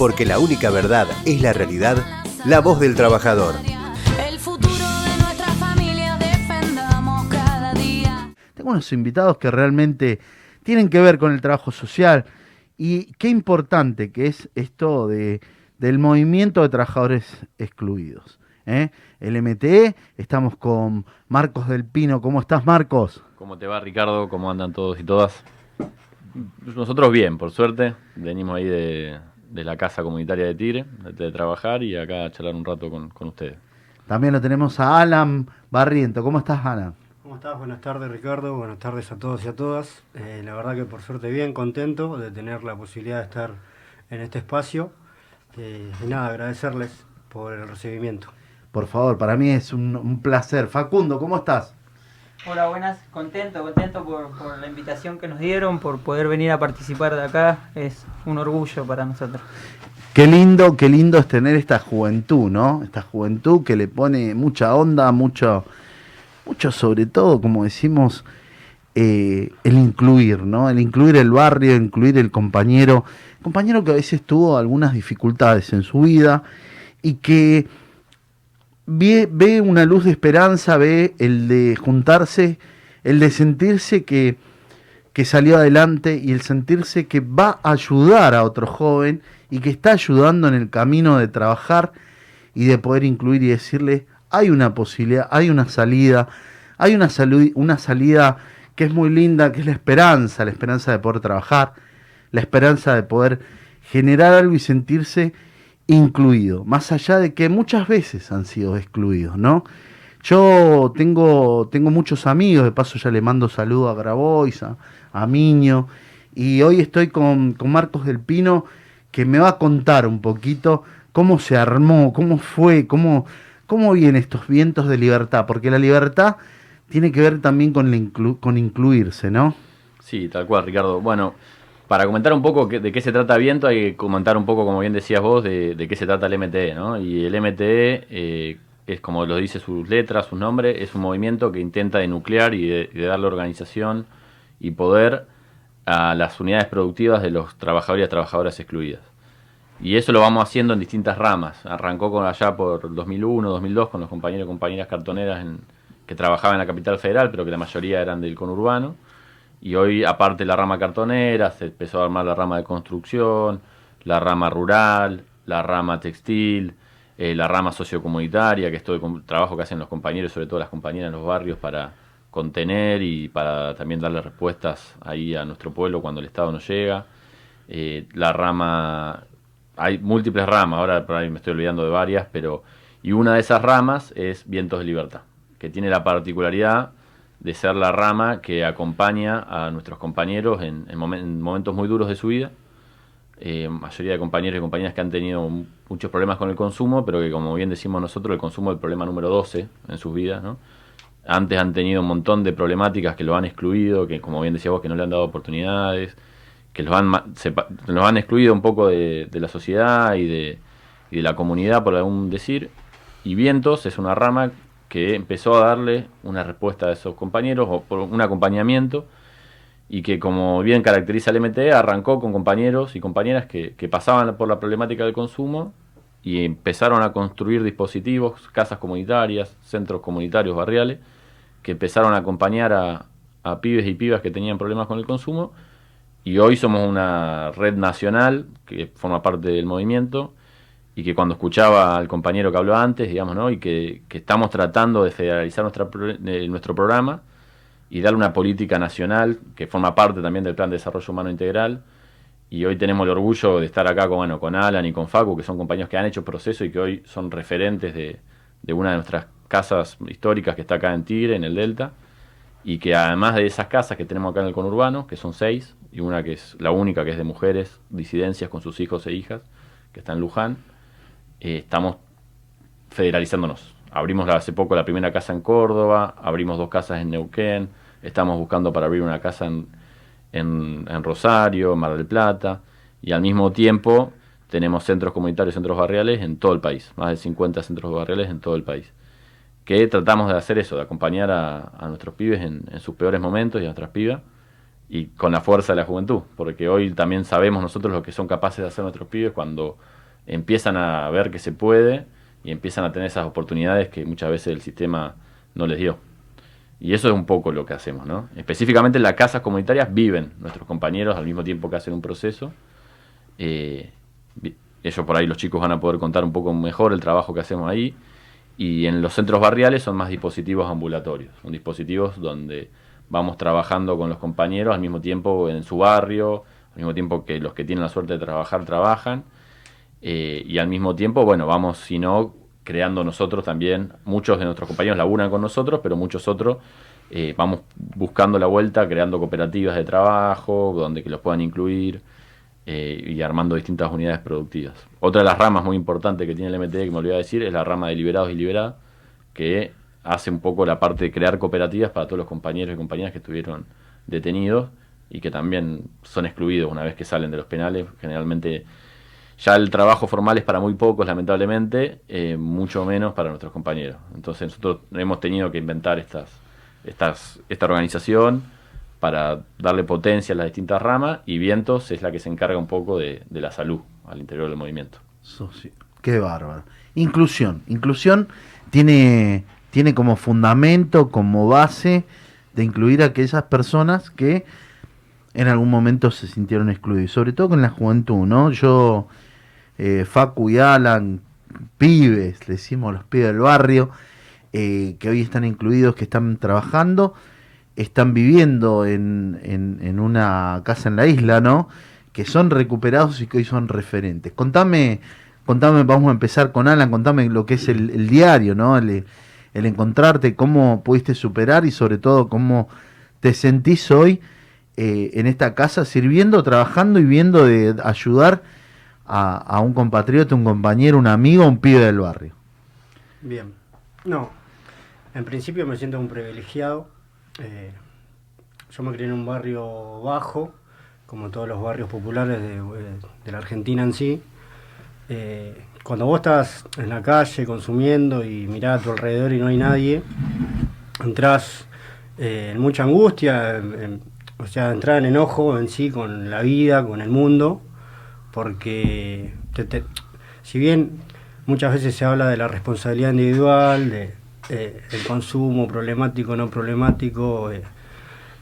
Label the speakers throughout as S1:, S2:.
S1: porque la única verdad es la realidad, la voz del trabajador.
S2: El futuro de nuestra familia defendamos cada día.
S3: Tengo unos invitados que realmente tienen que ver con el trabajo social y qué importante que es esto de, del movimiento de trabajadores excluidos. ¿eh? El MTE, estamos con Marcos del Pino. ¿Cómo estás, Marcos?
S4: ¿Cómo te va, Ricardo? ¿Cómo andan todos y todas? Nosotros bien, por suerte. Venimos ahí de, de la casa comunitaria de Tigre, de, trabajar y acá a charlar un rato con, con ustedes.
S3: También lo tenemos a Alan Barriento. ¿Cómo estás, Alan?
S5: ¿Cómo estás? Buenas tardes Ricardo, buenas tardes a todos y a todas. Eh, la verdad que por suerte bien, contento de tener la posibilidad de estar en este espacio. Eh, y nada, agradecerles por el recibimiento.
S3: Por favor, para mí es un, un placer. Facundo, ¿cómo estás?
S6: Hola, buenas, contento, contento por, la invitación que nos dieron, por poder venir a participar de acá, es un orgullo para nosotros.
S3: Qué lindo, qué lindo es tener esta juventud, ¿no? Esta juventud que le pone mucha onda, mucho, mucho sobre todo, como decimos, eh, el incluir, ¿no? El incluir el barrio, incluir el compañero, compañero que a veces tuvo algunas dificultades en su vida y que ve, una luz de esperanza, ve el de juntarse, el de sentirse que, que salió adelante y el sentirse que va a ayudar a otro joven y que está ayudando en el camino de trabajar y de poder incluir y decirle, hay una posibilidad, hay una salida, hay una, una salida que es muy linda, que es la esperanza, la esperanza de poder trabajar, la esperanza de poder generar algo y sentirse incluido, más allá de que muchas veces han sido excluidos, ¿no? Yo tengo, tengo muchos amigos, de paso ya le mando saludos a Grabois, a, Miño, y hoy estoy con, con Marcos del Pino, que me va a contar un poquito cómo se armó, cómo fue, cómo, cómo vienen estos vientos de libertad, porque la libertad tiene que ver también con, con incluirse, ¿no?
S4: Sí, tal cual, Ricardo. Bueno, para comentar un poco de qué se trata Viento, hay que comentar un poco, como bien decías vos, de, qué se trata el MTE, ¿no? Y el MTE eh, es, como lo dice sus letras, su nombre, es un movimiento que intenta denuclear y de, de darle organización y poder a las unidades productivas de los trabajadores y trabajadoras excluidas. Y eso lo vamos haciendo en distintas ramas. Arrancó con allá por 2001, 2002 con los compañeros y compañeras cartoneras en- que trabajaban en la capital federal, pero que la mayoría eran del conurbano. Y hoy, aparte la rama cartonera, se empezó a armar la rama de construcción, la rama rural, la rama textil, eh, la rama sociocomunitaria, que es todo el trabajo que hacen los compañeros, sobre todo las compañeras en los barrios, para contener y para también darle respuestas ahí a nuestro pueblo cuando el Estado no llega. Eh, la rama, hay múltiples ramas, ahora por ahí me estoy olvidando de varias, pero y una de esas ramas es Vientos de Libertad, que tiene la particularidad de ser la rama que acompaña a nuestros compañeros en, en momen- en momentos muy duros de su vida. Eh, mayoría de compañeros y compañeras que han tenido muchos problemas con el consumo, pero que como bien decimos nosotros, el consumo es el problema número 12 en sus vidas. Antes han tenido un montón de problemáticas que lo han excluido, que como bien decía vos, que no le han dado oportunidades, que los han, los han excluido un poco de, de la sociedad y de, y de la comunidad, por algún decir. Y Vientos es una rama que empezó a darle una respuesta a esos compañeros, o por un acompañamiento, y que como bien caracteriza el MTE, arrancó con compañeros y compañeras que, pasaban por la problemática del consumo y empezaron a construir dispositivos, casas comunitarias, centros comunitarios barriales, que empezaron a acompañar a, a pibes y pibas que tenían problemas con el consumo. Y hoy somos una red nacional que forma parte del movimiento y que cuando escuchaba al compañero que habló antes, digamos, ¿no? y que, que estamos tratando de federalizar nuestra, eh, nuestro programa y darle una política nacional que forma parte también del Plan de Desarrollo Humano Integral. Y hoy tenemos el orgullo de estar acá con, bueno, con Alan y con Facu, que son compañeros que han hecho proceso y que hoy son referentes de, de una de nuestras casas históricas que está acá en Tigre, en el Delta, y que además de esas casas que tenemos acá en el conurbano, que son seis, y una que es la única que es de mujeres, disidencias con sus hijos e hijas, que está en Luján, eh, estamos federalizándonos. Abrimos hace poco la primera casa en Córdoba, abrimos dos casas en Neuquén, estamos buscando para abrir una casa en, en, en Rosario, en Mar del Plata, y al mismo tiempo tenemos centros comunitarios, centros barriales en todo el país, más de 50 centros barriales en todo el país. Que tratamos de hacer eso, de acompañar a, a nuestros pibes en, en sus peores momentos y a nuestras pibas, y con la fuerza de la juventud, porque hoy también sabemos nosotros lo que son capaces de hacer nuestros pibes cuando empiezan a ver que se puede y empiezan a tener esas oportunidades que muchas veces el sistema no les dio. Y eso es un poco lo que hacemos, ¿no? Específicamente en las casas comunitarias viven nuestros compañeros al mismo tiempo que hacen un proceso. Eh, ellos por ahí, los chicos van a poder contar un poco mejor el trabajo que hacemos ahí. Y en los centros barriales son más dispositivos ambulatorios. Son dispositivos donde vamos trabajando con los compañeros al mismo tiempo en su barrio, al mismo tiempo que los que tienen la suerte de trabajar, trabajan. Eh, y al mismo tiempo, bueno, vamos, si no, creando nosotros también, muchos de nuestros compañeros laburan con nosotros, pero muchos otros eh, vamos buscando la vuelta, creando cooperativas de trabajo, donde que los puedan incluir eh, y armando distintas unidades productivas. Otra de las ramas muy importantes que tiene el MTD, que me olvidé de decir, es la rama de liberados y liberadas, que hace un poco la parte de crear cooperativas para todos los compañeros y compañeras que estuvieron detenidos y que también son excluidos una vez que salen de los penales. Generalmente ya el trabajo formal es para muy pocos, lamentablemente, eh, mucho menos para nuestros compañeros. Entonces nosotros hemos tenido que inventar estas, estas, esta organización para darle potencia a las distintas ramas y Vientos es la que se encarga un poco de, la salud al interior del movimiento.
S3: Qué bárbaro. Inclusión. Inclusión tiene, tiene como fundamento, como base de incluir a aquellas personas que en algún momento se sintieron excluidos, sobre todo con la juventud, ¿no? Yo, eh, Facu y Alan, pibes, le decimos los pibes del barrio, eh, que hoy están incluidos, que están trabajando, están viviendo en, en- una casa en la isla, ¿no? Que son recuperados y que hoy son referentes. Contame, contame, vamos a empezar con Alan, contame lo que es el, diario, ¿no? El, el encontrarte, cómo pudiste superar y sobre todo cómo te sentís hoy eh, en esta casa sirviendo, trabajando y viendo de ayudar a, un compatriota, un compañero, un amigo, un pibe del barrio.
S5: Bien. No, en principio me siento un privilegiado. Eh, yo me crié en un barrio bajo, como todos los barrios populares de, de la Argentina en sí. Eh, cuando vos estás en la calle consumiendo y mirás a tu alrededor y no hay nadie, entras eh, en mucha angustia, o sea, entrar en enojo en sí con la vida, con el mundo, porque te- te- si bien muchas veces se habla de la responsabilidad individual, de eh, el consumo problemático, no problemático eh,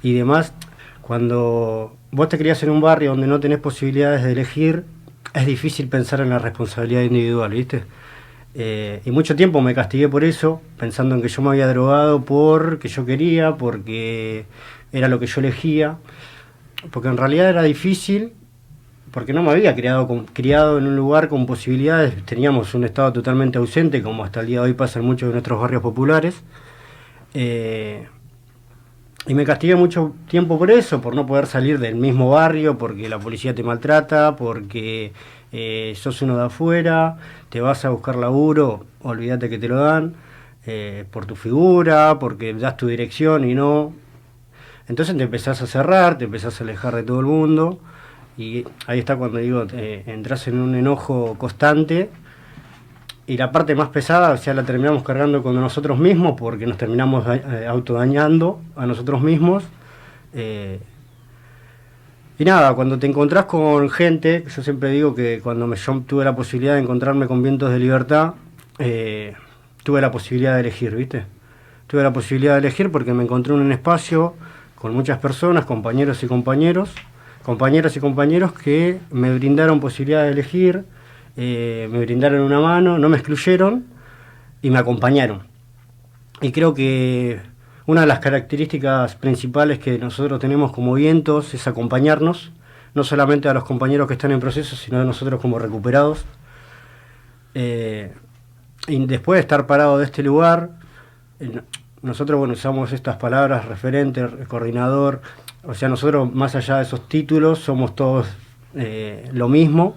S5: y demás, cuando vos te criás en un barrio donde no tenés posibilidades de elegir, es difícil pensar en la responsabilidad individual, ¿viste? Eh, y mucho tiempo me castigué por eso, pensando en que yo me había drogado porque yo quería, porque era lo que yo elegía, porque en realidad era difícil, porque no me había criado, con- criado en un lugar con posibilidades, teníamos un estado totalmente ausente, como hasta el día de hoy pasa en muchos de nuestros barrios populares. Eh, y me castigué mucho tiempo por eso, por no poder salir del mismo barrio, porque la policía te maltrata, porque eh, sos uno de afuera, te vas a buscar laburo, olvídate que te lo dan, eh, por tu figura, porque das tu dirección y no. Entonces te empezás a cerrar, te empezás a alejar de todo el mundo, y ahí está cuando digo, eh, entras en un enojo constante y la parte más pesada, o la terminamos cargando con nosotros mismos porque nos terminamos eh, autodañando a nosotros mismos. Eh, y nada, cuando te encontrás con gente, yo siempre digo que cuando me, yo tuve la posibilidad de encontrarme con vientos de libertad, eh, tuve la posibilidad de elegir, ¿viste? Tuve la posibilidad de elegir porque me encontré en un espacio con muchas personas, compañeros y compañeros, compañeras y compañeros que me brindaron posibilidad de elegir, eh, me brindaron una mano, no me excluyeron y me acompañaron. Y creo que una de las características principales que nosotros tenemos como vientos es acompañarnos, no solamente a los compañeros que están en proceso, sino a nosotros como recuperados. Eh, y después de estar parado de este lugar, eh, no- nosotros usamos estas palabras, referente, re- coordinador, o sea, nosotros más allá de esos títulos somos todos eh, lo mismo.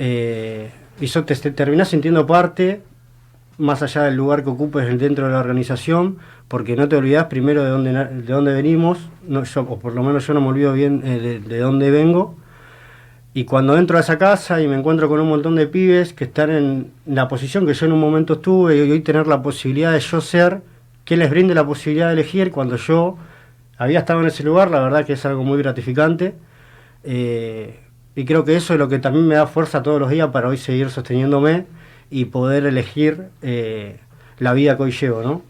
S5: Eh, y eso te, te terminás sintiendo parte, más allá del lugar que ocupes dentro de la organización, porque no te olvidas primero de dónde, de dónde venimos, o por lo menos yo no me olvido bien eh, de, de dónde vengo. Y cuando entro a esa casa y me encuentro con un montón de pibes que están en la posición que yo en un momento estuve y hoy tener la posibilidad de yo ser, que les brinde la posibilidad de elegir cuando yo había estado en ese lugar, la verdad que es algo muy gratificante. Eh, y creo que eso es lo que también me da fuerza todos los días para hoy seguir sosteniéndome y poder elegir eh, la vida que hoy llevo, ¿no?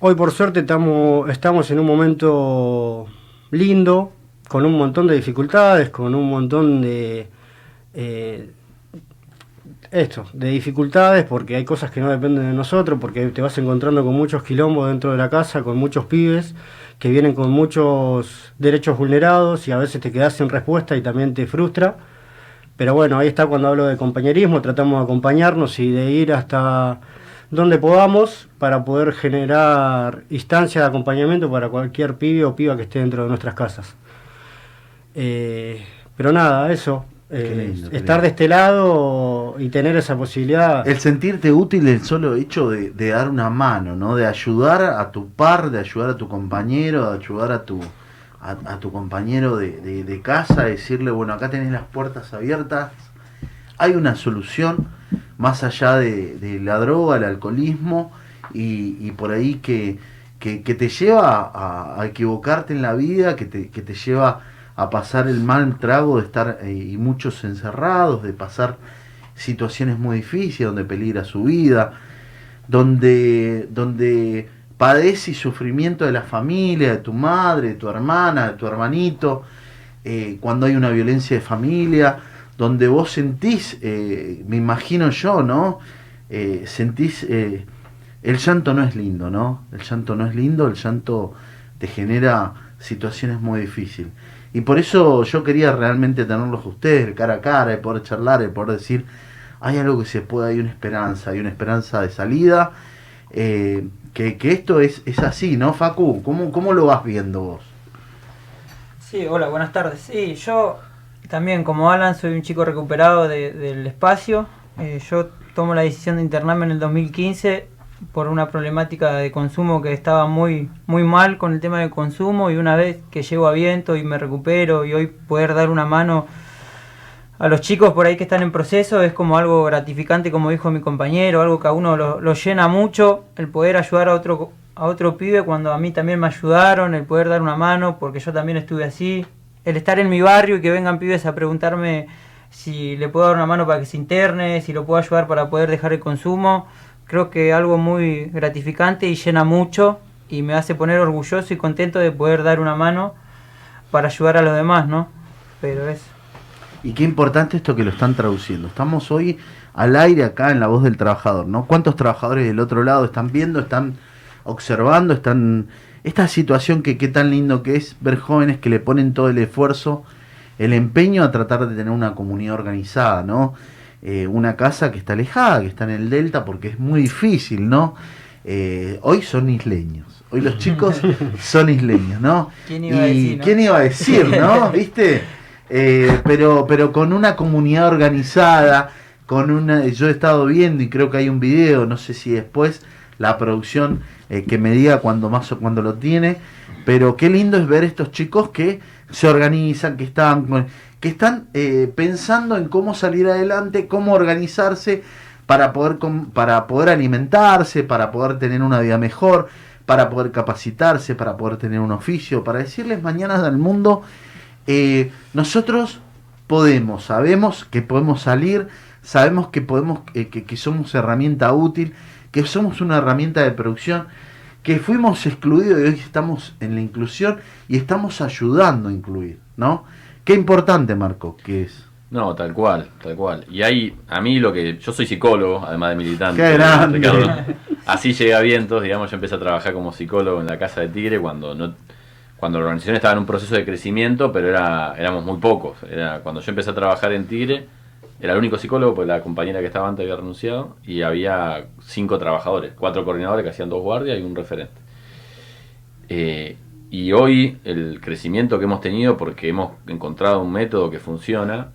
S5: Hoy por suerte estamos, estamos en un momento lindo, con un montón de dificultades, con un montón de... eh, esto, de dificultades, porque hay cosas que no dependen de nosotros, porque te vas encontrando con muchos quilombos dentro de la casa, con muchos pibes que vienen con muchos derechos vulnerados y a veces te quedas sin respuesta y también te frustra. Pero bueno, ahí está cuando hablo de compañerismo, tratamos de acompañarnos y de ir hasta donde podamos para poder generar instancias de acompañamiento para cualquier pibe o piba que esté dentro de nuestras casas. Eh, pero nada, eso. Eh,
S3: lindo,
S5: estar de este lado y tener esa posibilidad.
S3: El sentirte útil, el solo hecho de, de dar una mano, ¿no? De ayudar a tu par, de ayudar a tu compañero, de ayudar a tu, a, a tu compañero de, de- de casa, decirle, bueno, acá tenés las puertas abiertas, hay una solución más allá de, de la droga, el alcoholismo y, y por ahí que, que, que te lleva a, a equivocarte en la vida, que te, que te lleva a pasar el mal trago de estar eh, y muchos encerrados, de pasar situaciones muy difíciles, donde peligra su vida, donde, donde padece y sufrimiento de la familia, de tu madre, de tu hermana, de tu hermanito, eh, cuando hay una violencia de familia, donde vos sentís, eh, me imagino yo, ¿no? Sentís, el llanto no es lindo, ¿no? El llanto no es lindo, el llanto te genera situaciones muy difíciles. Y por eso yo quería realmente tenerlos ustedes cara a cara, y poder charlar, y poder decir, hay algo que se puede, hay una esperanza, hay una esperanza de salida, eh, que, que esto es, es así, ¿no, Facu? ¿Cómo, ¿Cómo lo vas viendo vos?
S6: Sí, hola, buenas tardes. Sí, yo también como Alan soy un chico recuperado de- del espacio. Eh, yo tomo la decisión de internarme en el 2015 por una problemática de consumo que estaba muy muy mal con el tema del consumo y una vez que llego a viento y me recupero y hoy poder dar una mano a los chicos por ahí que están en proceso es como algo gratificante, como dijo mi compañero, algo que a uno lo, lo llena mucho, el poder ayudar a otro, a otro pibe cuando a mí también me ayudaron, el poder dar una mano, porque yo también estuve así, el estar en mi barrio y que vengan pibes a preguntarme si le puedo dar una mano para que se interne, si lo puedo ayudar para poder dejar el consumo, creo que algo muy gratificante y llena mucho y me hace poner orgulloso y contento de poder dar una mano para ayudar a los demás, ¿no? Pero es...
S3: Y qué importante esto que lo están traduciendo. Estamos hoy al aire acá en La Voz del Trabajador, ¿no? ¿Cuántos trabajadores del otro lado están viendo, están observando, están... Esta situación que qué tan lindo que es ver jóvenes que le ponen todo el esfuerzo, el empeño a tratar de tener una comunidad organizada, ¿no? Eh, una casa que está alejada, que está en el delta, porque es muy difícil, ¿no? Eh, hoy son isleños, hoy los chicos son isleños, ¿no?
S6: ¿Quién iba a decir, no?
S3: quién iba a decir, ¿no? ¿Viste? Eh, pero, pero con una comunidad organizada, con una, yo he estado viendo y creo que hay un video, no sé si después la producción eh, que me diga cuando más o cuando lo tiene, pero qué lindo es ver estos chicos que se organizan, que están, con- que están eh, pensando en cómo salir adelante, cómo organizarse para poder, para poder alimentarse, para poder tener una vida mejor, para poder capacitarse, para poder tener un oficio, para decirles mañana al mundo, eh, nosotros podemos, sabemos que podemos salir, sabemos que podemos, eh, que, que somos herramienta útil, que somos una herramienta de producción, que fuimos excluidos y hoy estamos en la inclusión y estamos ayudando a incluir, ¿no? Qué importante, Marco, que es.
S4: No, tal cual, tal cual. Y ahí, a mí lo que. Yo soy psicólogo, además de militante.
S3: ¡Qué grande!
S4: Ricardo. Así llegué a Vientos, digamos, yo empecé a trabajar como psicólogo en la Casa de Tigre cuando no cuando la organización estaba en un proceso de crecimiento, pero era éramos muy pocos. Era Cuando yo empecé a trabajar en Tigre, era el único psicólogo, porque la compañera que estaba antes había renunciado, y había cinco trabajadores, cuatro coordinadores que hacían dos guardias y un referente. Eh, y hoy el crecimiento que hemos tenido, porque hemos encontrado un método que funciona,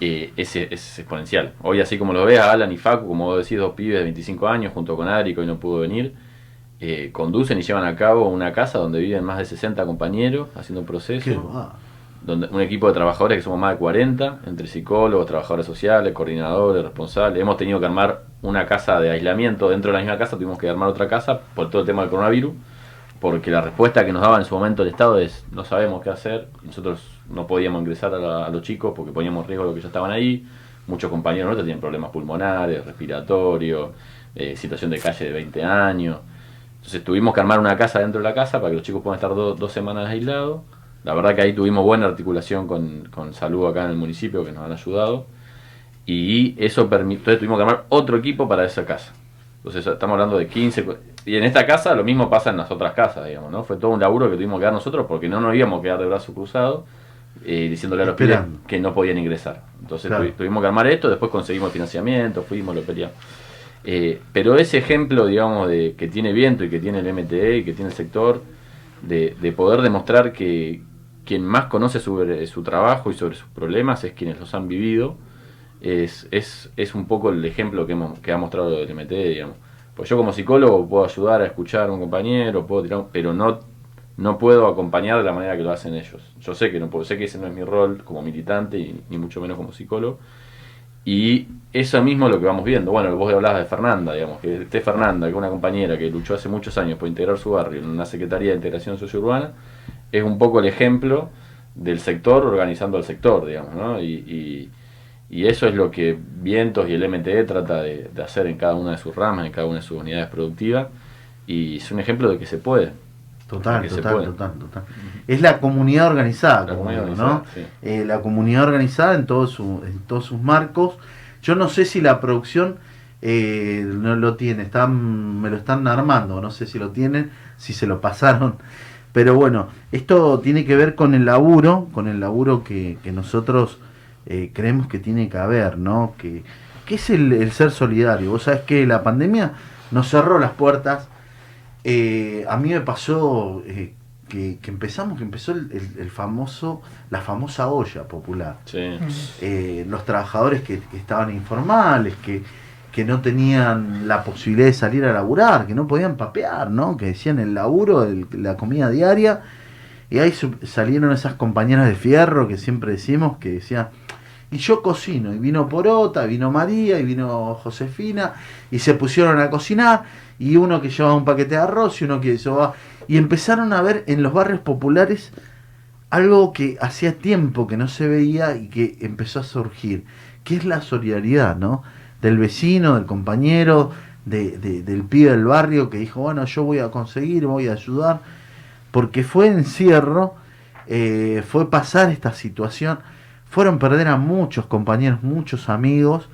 S4: eh, es, es exponencial. Hoy, así como lo ves, Alan y Facu, como vos decís, dos pibes de 25 años, junto con Ari, que hoy no pudo venir, eh, conducen y llevan a cabo una casa donde viven más de 60 compañeros haciendo un proceso donde un equipo de trabajadores que somos más de 40, entre psicólogos, trabajadores sociales, coordinadores, responsables. Hemos tenido que armar una casa de aislamiento dentro de la misma casa, tuvimos que armar otra casa por todo el tema del coronavirus, porque la respuesta que nos daba en su momento el Estado es no sabemos qué hacer, nosotros no podíamos ingresar a, los chicos porque poníamos riesgo a los que ya estaban ahí, muchos compañeros nuestros tienen problemas pulmonares, respiratorios, eh, situación de calle de 20 años, entonces tuvimos que armar una casa dentro de la casa para que los chicos puedan estar do- dos semanas aislados, la verdad que ahí tuvimos buena articulación con, con salud acá en el municipio que nos han ayudado, y eso permitió, tuvimos que armar otro equipo para esa casa. Entonces estamos hablando de 15. Y en esta casa lo mismo pasa en las otras casas, digamos, ¿no? Fue todo un laburo que tuvimos que dar nosotros porque no nos íbamos a quedar de brazo cruzado eh, diciéndole a los pibes que no podían ingresar. Entonces
S3: Claro.
S4: tuvimos que armar esto, después conseguimos financiamiento, fuimos, lo peleamos. Eh, pero ese ejemplo, digamos, de que tiene viento y que tiene el MTE y que tiene el sector, de, de poder demostrar que quien más conoce sobre su trabajo y sobre sus problemas es quienes los han vivido, es, es, es un poco el ejemplo que, hemos, que ha mostrado el MTE, digamos. Pues yo como psicólogo puedo ayudar a escuchar a un compañero, puedo tirar, pero no, no puedo acompañar de la manera que lo hacen ellos. Yo sé que no puedo, sé que ese no es mi rol como militante y ni mucho menos como psicólogo. Y eso mismo es lo que vamos viendo. Bueno, vos hablabas de Fernanda, digamos, que esté Fernanda, que es una compañera que luchó hace muchos años por integrar su barrio en una Secretaría de Integración Sociourbana, es un poco el ejemplo del sector organizando al sector, digamos, ¿no? Y- y eso es lo que Vientos y el MTE trata de, de hacer en cada una de sus ramas, en cada una de sus unidades productivas, y es un ejemplo de que se puede.
S3: Total,
S4: que se
S3: total,
S4: puede.
S3: total, total. Es la comunidad organizada,
S4: La
S3: como
S4: comunidad
S3: digo, ¿no?
S4: sí.
S3: Eh, la comunidad organizada en, todo su, en todos sus marcos. Yo no sé si la producción eh, no lo tiene, están, me lo están armando, no sé si lo tienen, si se lo pasaron. Pero bueno, esto tiene que ver con el laburo, con el laburo que, que nosotros eh, creemos que tiene que haber, ¿no? Que, que es el, el ser solidario. Vos sabés que la pandemia nos cerró las puertas. Eh, a mí me pasó eh, que, que empezamos, que empezó el, el- el famoso, la famosa olla popular.
S4: Sí.
S3: Los trabajadores que, que estaban informales, que, que no tenían la posibilidad de salir a laburar, que no podían papear, ¿no? Que decían el laburo, el- la comida diaria. Y ahí salieron esas compañeras de fierro que siempre decimos que decían, y yo cocino, y vino Porota, vino María, y vino Josefina, y se pusieron a cocinar, y uno que llevaba un paquete de arroz, y uno que llevaba... Y empezaron a ver en los barrios populares algo que hacía tiempo que no se veía y que empezó a surgir, que es la solidaridad, ¿no? Del vecino, del compañero, de, de- del pibe del barrio que dijo, bueno, yo voy a conseguir, voy a ayudar, porque fue encierro, eh, fue pasar esta situación, fueron perder a muchos compañeros, muchos amigos,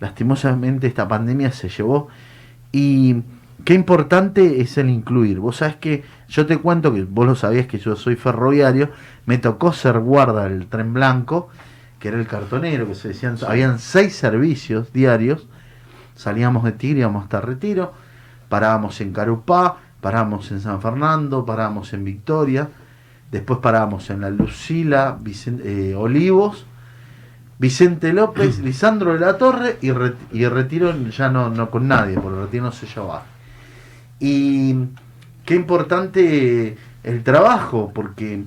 S3: lastimosamente esta pandemia se llevó. Y qué importante es el incluir. Vos sabés que yo te cuento que vos lo sabías que yo soy ferroviario, me tocó ser guarda del tren blanco, que era el cartonero, que se decían, habían seis servicios diarios, salíamos de Tigre, íbamos hasta Retiro, parábamos en Carupá, parábamos en San Fernando, parábamos en Victoria, después parábamos en la Lucila, eh, Olivos, Vicente López, Lisandro de la Torre y, y Retiro ya no, no con nadie, porque Retiro no se llevaba. Y qué importante el trabajo, porque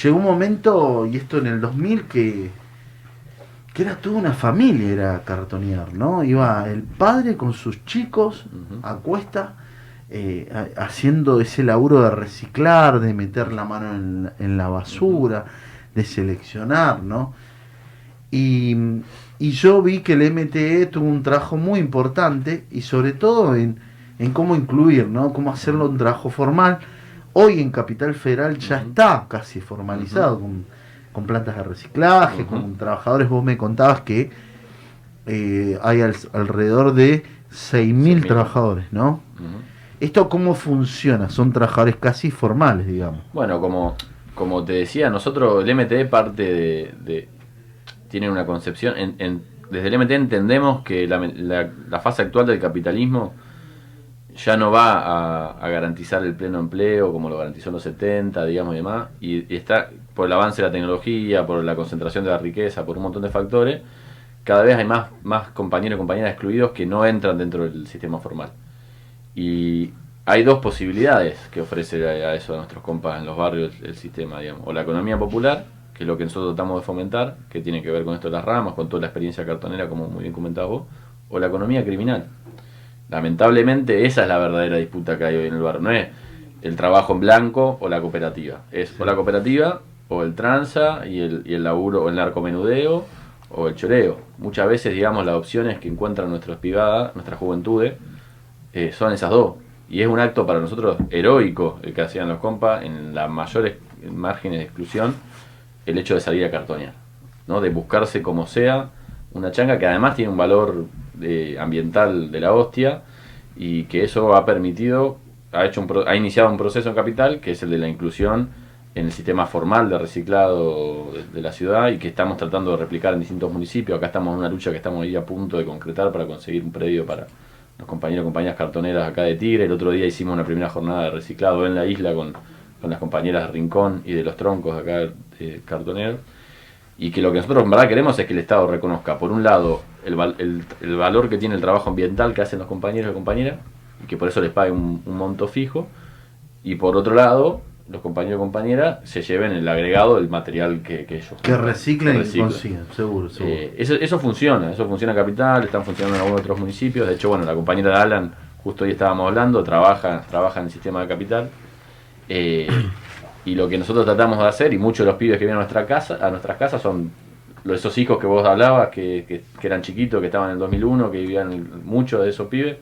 S3: llegó un momento, y esto en el 2000, que, que era toda una familia, era cartonear, ¿no? Iba el padre con sus chicos a cuesta, eh, ha- haciendo ese laburo de reciclar, de meter la mano en, en la basura, de seleccionar, ¿no? Y, y yo vi que el MTE tuvo un trabajo muy importante y sobre todo en, en cómo incluir, ¿no? Cómo hacerlo un trabajo formal. Hoy en Capital Federal ya está casi formalizado con, con plantas de reciclaje, con trabajadores. Vos me contabas que eh, hay al- alrededor de 6.000
S4: 6.000.
S3: trabajadores, ¿no? ¿Esto cómo funciona? Son trabajadores casi formales, digamos.
S4: Bueno, como, como te decía, nosotros el MTE parte de, de- tiene una concepción, en, en- desde el MTE entendemos que la, fase actual del capitalismo ya no va a, a garantizar el pleno empleo como lo garantizó en los 70, digamos y demás, y, y está por el avance de la tecnología, por la concentración de la riqueza, por un montón de factores, cada vez hay más, más compañeros y compañeras excluidos que no entran dentro del sistema formal. Y hay dos posibilidades que ofrece a, eso a nuestros compas en los barrios el, sistema, digamos. O la economía popular, que es lo que nosotros tratamos de fomentar, que tiene que ver con esto de las ramas, con toda la experiencia cartonera, como muy bien comentabas vos, o la economía criminal. Lamentablemente esa es la verdadera disputa que hay hoy en el barrio. No es el trabajo en blanco o la cooperativa. Es o la cooperativa o el tranza y el, y el laburo o el narcomenudeo o el choreo. Muchas veces, digamos, las opciones que encuentran nuestras privadas, nuestras juventudes, eh, son esas dos. Y es un acto para nosotros heroico el que hacían los compas en las mayores márgenes de exclusión, el hecho de salir a cartonear, ¿no? de buscarse como sea una changa que además tiene un valor eh, ambiental de la hostia y que eso ha permitido, ha, hecho un ha iniciado un proceso en Capital que es el de la inclusión en el sistema formal de reciclado de, de la ciudad y que estamos tratando de replicar en distintos municipios. Acá estamos en una lucha que estamos ahí a punto de concretar para conseguir un predio para los compañeros y compañeras cartoneras acá de Tigre. El otro día hicimos una primera jornada de reciclado en la isla con, con las compañeras de Rincón y de los troncos acá de cartoneros. Y que lo que nosotros en verdad queremos es que el Estado reconozca, por un lado, el, el- el valor que tiene el trabajo ambiental que hacen los compañeros y compañeras, y que por eso les pague un, un monto fijo, y por otro lado, los compañeros y compañeras se lleven el agregado del material que, que ellos
S3: Que reciclen
S4: que
S3: y
S4: reciclen.
S3: consigan, seguro, seguro.
S4: Eh, eso, eso funciona, eso funciona en Capital, están funcionando en algunos otros municipios. De hecho, bueno, la compañera de Alan, justo hoy estábamos hablando, trabaja, trabaja en el sistema de Capital. Eh, y lo que nosotros tratamos de hacer, y muchos de los pibes que vienen a nuestra casa, a nuestras casas son esos hijos que vos hablabas, que, que- que eran chiquitos, que estaban en el 2001, que vivían muchos de esos pibes,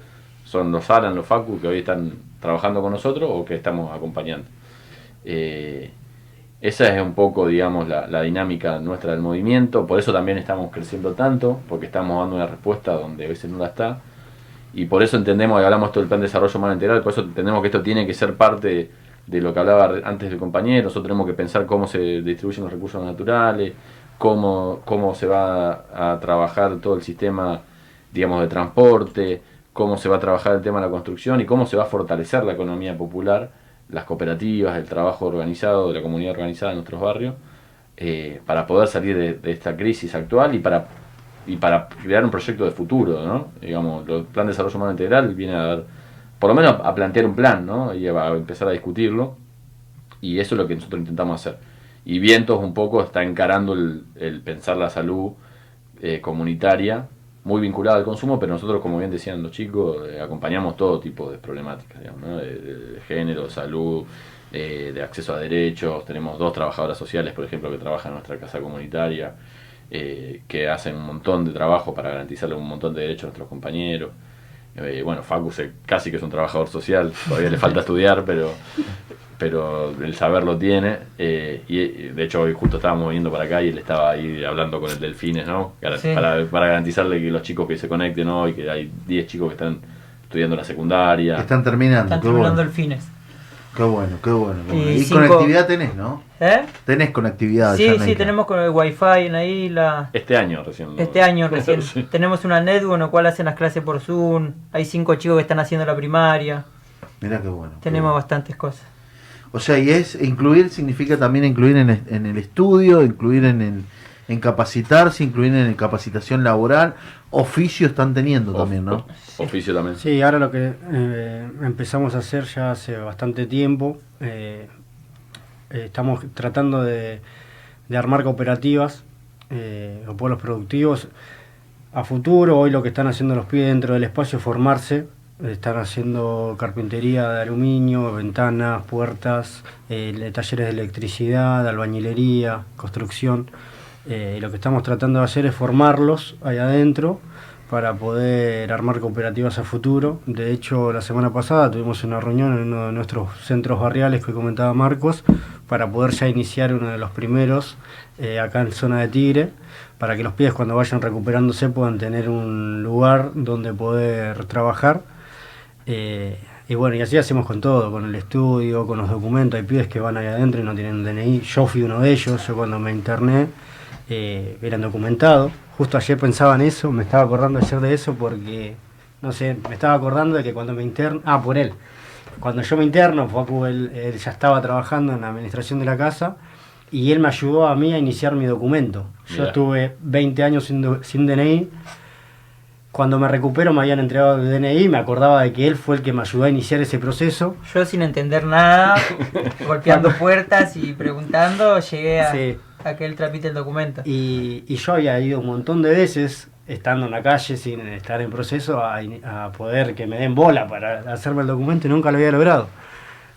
S4: son los Alan, los Facu, que hoy están trabajando con nosotros o que estamos acompañando. Eh, esa es un poco, digamos, la, dinámica nuestra del movimiento. Por eso también estamos creciendo tanto, porque estamos dando una respuesta donde a veces no la está. Y por eso entendemos, y hablamos esto del plan de desarrollo humano integral, por eso entendemos que esto tiene que ser parte de lo que hablaba antes el compañero. Nosotros tenemos que pensar cómo se distribuyen los recursos naturales, cómo, cómo se va a trabajar todo el sistema, digamos, de transporte, cómo se va a trabajar el tema de la construcción y cómo se va a fortalecer la economía popular, las cooperativas, el trabajo organizado de la comunidad organizada en nuestros barrios, eh, para poder salir de, esta crisis actual y para y para crear un proyecto de futuro, ¿no? Digamos, el plan de desarrollo humano integral viene a dar, por lo menos a plantear un plan, ¿no? Y a empezar a discutirlo. Y eso es lo que nosotros intentamos hacer. Y Vientos un poco está encarando el, el pensar la salud eh, comunitaria, muy vinculada al consumo, pero nosotros, como bien decían los chicos, eh, acompañamos todo tipo de problemáticas, digamos, ¿no? de, de- de género, salud, eh, de acceso a derechos. Tenemos dos trabajadoras sociales, por ejemplo, que trabajan en nuestra casa comunitaria, eh, que hacen un montón de trabajo para garantizarle un montón de derechos a nuestros compañeros. Eh, bueno, Facu casi que es un trabajador social, todavía le falta estudiar, pero pero el saber lo tiene. eh, y de hecho, hoy justo estábamos yendo para acá y él estaba ahí hablando con el Delfines, ¿no? Para,
S6: Sí.
S4: para, para garantizarle que los chicos que se conecten hoy, que hay 10 chicos que están estudiando la secundaria.
S3: Están terminando,
S6: Están terminando
S3: bueno.
S6: el fines.
S3: Qué bueno, qué bueno. qué
S6: Y
S3: bueno. Y,
S6: cinco-
S3: conectividad tenés, ¿no?
S6: ¿Eh?
S3: Tenés conectividad.
S6: Sí, sí, tenemos con el wifi en la isla.
S4: Este año recién. ¿no?
S6: Este año recién
S4: Sí.
S6: tenemos una network en la cual hacen las clases por Zoom. Hay cinco chicos que están haciendo la primaria.
S3: Mirá qué bueno. qué
S6: Tenemos
S3: bueno.
S6: bastantes cosas.
S3: O sea, y es incluir significa también incluir en, el estudio, incluir en, en, en capacitarse, incluir en capacitación laboral, oficio están teniendo
S4: Of-
S3: también, ¿no?
S4: of- Oficio también.
S5: Sí, ahora lo que eh, empezamos a hacer ya hace bastante tiempo, eh, eh, estamos tratando de, de armar cooperativas eh, o pueblos productivos a futuro. Hoy lo que están haciendo los pibes dentro del espacio es formarse. Están haciendo carpintería de aluminio, ventanas, puertas, eh, le- talleres de electricidad, albañilería, construcción. Eh, lo que estamos tratando de hacer es formarlos ahí adentro para poder armar cooperativas a futuro. De hecho, la semana pasada tuvimos una reunión en uno de nuestros centros barriales que comentaba Marcos para poder ya iniciar uno de los primeros eh, acá en zona de Tigre, para que los pibes cuando vayan recuperándose puedan tener un lugar donde poder trabajar. Eh, y bueno, y así hacemos con todo, con el estudio, con los documentos. Hay pibes que van ahí adentro y no tienen DNI. Yo fui uno de ellos, yo cuando me interné eh, eran documentados. Justo ayer pensaba en eso, me estaba acordando ayer de eso porque, no sé, me estaba acordando de que cuando me interno, ah, por él, cuando yo me interno, Facu, él, él ya estaba trabajando en la administración de la casa y él me ayudó a mí a iniciar mi documento. Yo
S4: Mirá.
S5: estuve 20 años sin, sin DNI. Cuando me recupero me habían entregado el DNI, me acordaba de que él fue el que me ayudó a iniciar ese proceso.
S6: Yo sin entender nada, golpeando puertas y preguntando, llegué a,
S5: Sí.
S6: a que él trapite el documento.
S5: Y, y yo había ido un montón de veces, estando en la calle, sin estar en proceso, a, a poder que me den bola para hacerme el documento y nunca lo había logrado.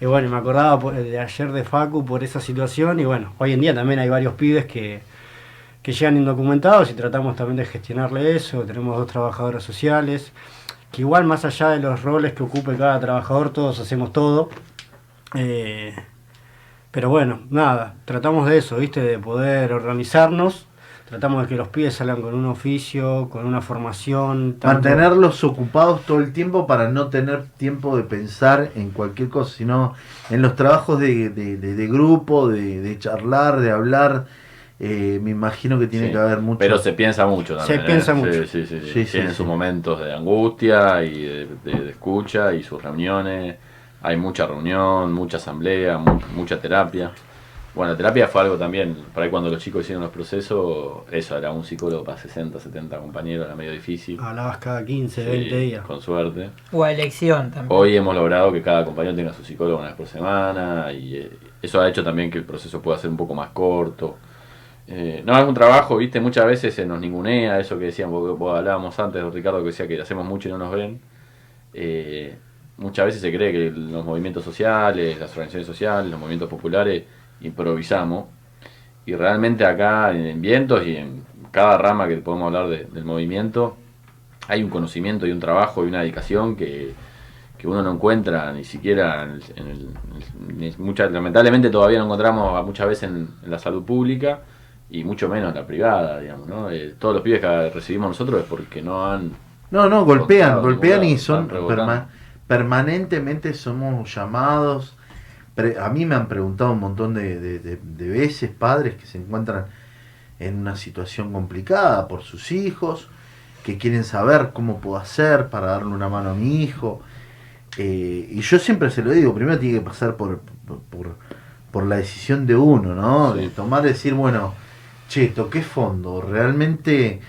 S5: Y bueno, me acordaba de ayer de Facu por esa situación y bueno, hoy en día también hay varios pibes que, que llegan indocumentados y tratamos también de gestionarle eso. Tenemos dos trabajadoras sociales, que igual más allá de los roles que ocupe cada trabajador, todos hacemos todo. Eh, pero bueno, nada, tratamos de eso, ¿viste? De poder organizarnos. Tratamos de que los pibes salgan con un oficio, con una formación.
S3: Mantenerlos ocupados todo el tiempo para no tener tiempo de pensar en cualquier cosa, sino en los trabajos de, de- grupo, de charlar, de hablar. Eh, me imagino que tiene
S4: Sí,
S3: que haber mucho.
S4: Pero se piensa mucho
S5: Se
S4: también. ¿eh?
S5: piensa mucho.
S4: Sí, sí, sí.
S3: Sí, sí,
S4: Tienen
S3: sí.
S4: sus momentos de angustia y de, de- de escucha y sus reuniones. Hay mucha reunión, mucha asamblea, mu- mucha terapia. Bueno, la terapia fue algo también, por ahí cuando los chicos hicieron los procesos, eso era un psicólogo para 60, 70 compañeros, era medio difícil.
S5: Hablabas cada 15,
S4: Sí,
S5: 20 días.
S4: Con suerte.
S6: O a elección también.
S4: Hoy hemos logrado que cada compañero tenga su psicólogo una vez por semana y eh, eso ha hecho también que el proceso pueda ser un poco más corto. Eh, no es un trabajo, viste, muchas veces se nos ningunea, eso que decíamos, vos hablábamos antes, Ricardo, que decía que hacemos mucho y no nos ven. Eh, muchas veces se cree que los movimientos sociales, las organizaciones sociales, los movimientos populares, improvisamos. Y realmente acá en, en Vientos y en cada rama que podemos hablar de- del movimiento, hay un conocimiento y un trabajo y una dedicación que, que uno no encuentra ni siquiera en el, en el- en lamentablemente todavía no encontramos muchas veces en la salud pública y mucho menos en la privada, digamos, ¿no? Eh, todos los pibes que recibimos nosotros es porque no han
S3: No, no, golpean, golpean y son perma- permanentemente somos llamados. Pre- a mí me han preguntado un montón de, de- de- de veces padres que se encuentran en una situación complicada por sus hijos, que quieren saber cómo puedo hacer para darle una mano a mi hijo. Eh, y yo siempre se lo digo, primero tiene que pasar por, por, por- por la decisión de uno, ¿no?
S4: Sí.
S3: De tomar, decir, bueno, che, toqué fondo, realmente